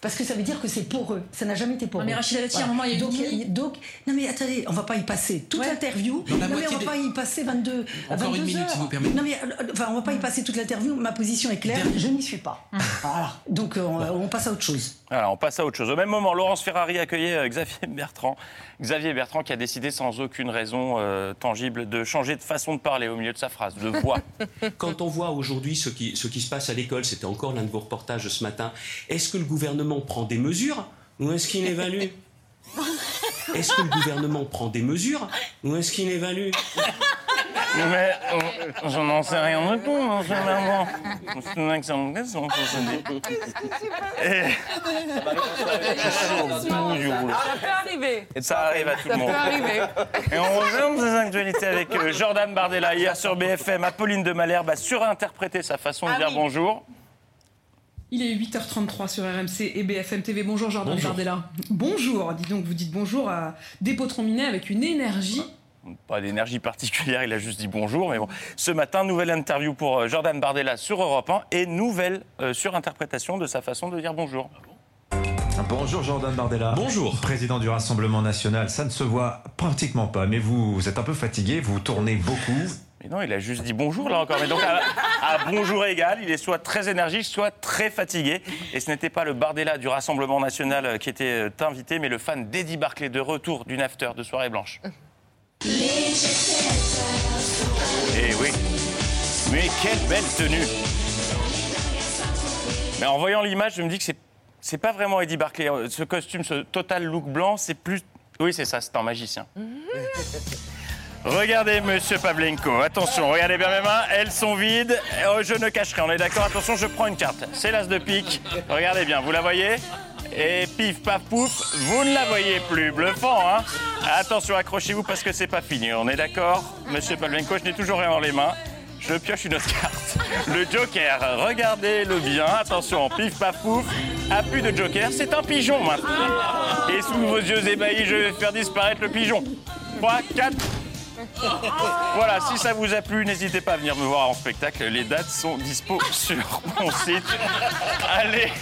Parce que ça veut dire que c'est pour eux. Ça n'a jamais été pour Non, eux. mais Rachida Dati, à un moment, il y a donc, non mais attendez, on va pas y passer toute l'interview. Non mais on va des- pas y passer 22, Encore 22 une minute, heures. si vous permettez. Non mais euh, enfin, on va pas y passer toute l'interview. Ma position est claire. Je n'y suis pas. voilà. Donc euh, on passe à autre chose. Alors, on passe à autre chose. Au même moment, Laurence Ferrari accueillait euh, Xavier Bertrand. Xavier Bertrand qui a décidé sans aucune raison euh, tangible de changer de façon de parler au milieu de sa phrase, de voix. Quand on voit aujourd'hui ce qui, ce qui se passe à l'école, c'était encore l'un de vos reportages ce matin, est-ce que le gouvernement prend des mesures ou est-ce qu'il évalue? Est-ce que le gouvernement prend des mesures ou est-ce qu'il évalue? Mais euh, je n'en sais rien du tout, hein, finalement. C'est une excellente question, pour se dire. Et- Je suis au bout du rouleau. Ça peut arriver. Et ça arrive à tout Ça le monde. peut arriver. Et on revient ces actualités avec euh, Jordan Bardella. Hier sur BFM, Apolline de Malherbe a surinterprété sa façon de Ah dire oui. bonjour. Il est 8h33 sur RMC et BFM TV. Bonjour Jordan Bonjour. Bardella. Bonjour, dis donc, vous dites bonjour à Despôts Minet avec une énergie. Pas d'énergie particulière, il a juste dit bonjour. Mais bon, ce matin, nouvelle interview pour euh, Jordan Bardella sur Europe 1 et nouvelle euh, surinterprétation de sa façon de dire bonjour. Bonjour Jordan Bardella. Bonjour. Président du Rassemblement National, ça ne se voit pratiquement pas, mais vous, vous êtes un peu fatigué, vous tournez beaucoup. Mais non, il a juste dit bonjour là encore. Mais donc à, à bonjour égal, il est soit très énergique, soit très fatigué. Et ce n'était pas le Bardella du Rassemblement National euh, qui était invité, mais le fan d'Eddie Barclay de retour d'une after de soirée blanche. Eh oui. Mais quelle belle tenue. Mais en voyant l'image, je me dis que c'est c'est pas vraiment Eddie Barclay. Ce costume, ce total look blanc, c'est plus. Oui, c'est ça, c'est un magicien. Regardez, monsieur Pavlenko. Attention, regardez bien mes mains. Elles sont vides. Oh, je ne cacherai. On est d'accord Attention, je prends une carte. C'est l'as de pique. Regardez bien, vous la voyez? Et pif, paf, pouf, vous ne la voyez plus. Bluffant, hein Attention, accrochez-vous parce que c'est pas fini. On est d'accord? Monsieur Palvenko, je n'ai toujours rien dans les mains. Je pioche une autre carte. Le Joker, regardez-le bien. Attention, pif, paf, pouf. Appui de Joker, c'est un pigeon maintenant. Et sous vos yeux ébahis, je vais faire disparaître le pigeon. 3, 4. Voilà, si ça vous a plu, n'hésitez pas à venir me voir en spectacle. Les dates sont dispo sur mon site. Allez,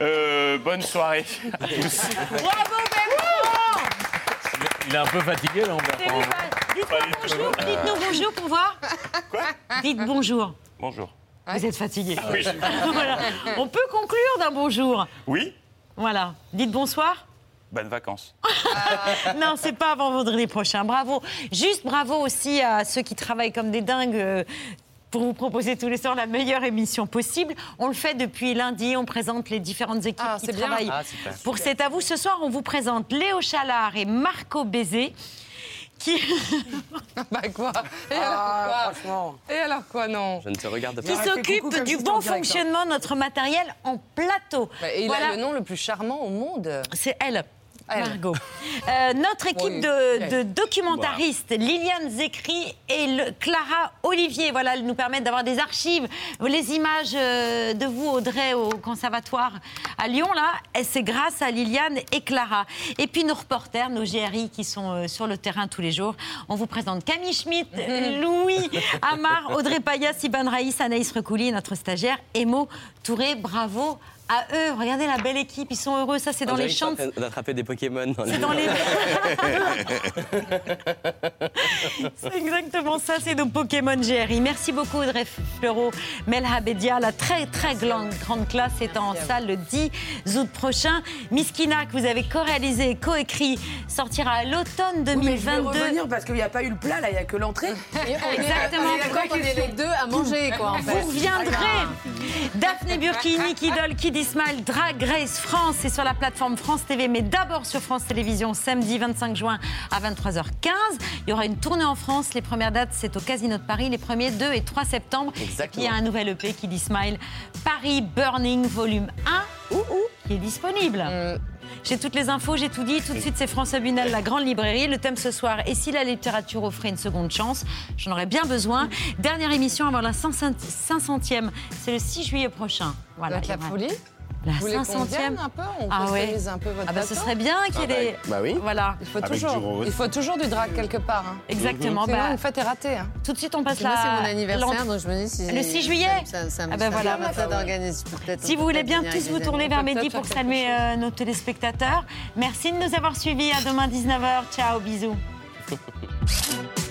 euh, bonne soirée à tous. Bravo, Bertrand Il est un peu fatigué, là, Bertrand. Dites-nous bonjour, dites-nous bonjour pour voir. Quoi? Dites bonjour. Bonjour. Vous êtes fatigué. Oui. Voilà. On peut conclure d'un bonjour. Oui Voilà. Dites bonsoir. Bonnes vacances. non, c'est pas avant vendredi prochain. Bravo. Juste bravo aussi à ceux qui travaillent comme des dingues. euh, Pour vous proposer tous les soirs la meilleure émission possible. On le fait depuis lundi, on présente les différentes équipes qui c'est bien. travaillent. Ah. Pour C'est à vous, ce soir, on vous présente Léo Chalard et Marco Bézé. Qui... bah quoi? Et alors quoi? Et alors quoi, non Je ne te regarde qui pas. s'occupe du bon fonctionnement de notre matériel en plateau. Bah, et il Voilà. a le nom le plus charmant au monde. C'est elle. Margot. Euh, notre équipe de, de documentaristes, Liliane Zécry et le- Clara Olivier, voilà, elles nous permettent d'avoir des archives. Les images euh, de vous, Audrey, au conservatoire à Lyon, là, c'est grâce à Liliane et Clara. Et puis nos reporters, nos GRI qui sont euh, sur le terrain tous les jours. On vous présente Camille Schmitt, Louis Amar, Audrey Payas, Iban Raïs, Anaïs Recouli, notre stagiaire, Emo Touré. Bravo à eux. Regardez la belle équipe, ils sont heureux. Ça, c'est dans On les champs. d'attraper des Pokémon. C'est dans les. c'est exactement ça, c'est nos Pokémon GRI. Merci beaucoup Audrey Fleurot, Melha Bedia. La très très grande, grande classe est en salle le 10 août prochain. Miskina, que vous avez co-réalisé et co-écrit, sortira à l'automne Oui, mais je vais 2022. revenir parce qu'il n'y a pas eu le plat, là, il n'y a que l'entrée. Exactement. Quand on est les deux à manger, quoi, en fait? Vous reviendrez. Daphné Burki, Nicky Doll, Kid Ismail, Drag Race France, c'est sur la plateforme France TV, mais d'abord sur France Télévisions, samedi 25 juin à 23h15. Il y aura une tournée en France. Les premières dates, c'est au Casino de Paris, les premiers 2 et 3 septembre. Exactement. Et puis il y a un nouvel EP, Kid Ismail, Paris Burning Volume 1, qui est disponible. J'ai toutes les infos, j'ai tout dit. Tout de suite, c'est François Bunel, la grande librairie. Le thème ce soir, et si la littérature offrait une seconde chance? J'en aurais bien besoin. Dernière émission avant la 500e, c'est le 6 juillet prochain. Voilà. Donc la folie La Vous voulez qu'on 500e. vienne un peu On Ah ouais. un peu votre Ah bah ce serait bien qu'il y ait des... Bah oui. Voilà. Il faut, Avec toujours, il faut toujours du drag quelque part. hein. Exactement. Sinon, bah, une fête est ratée. hein. tout de suite, on passe Moi, la... c'est mon anniversaire, donc je me dis si Le 6 juillet ça, ça, me Ah ben ça voilà. Si vous voulez bien tous vous tourner vers Mehdi pour saluer euh, nos téléspectateurs. Merci de nous avoir suivis. À demain 19h. Ciao, bisous.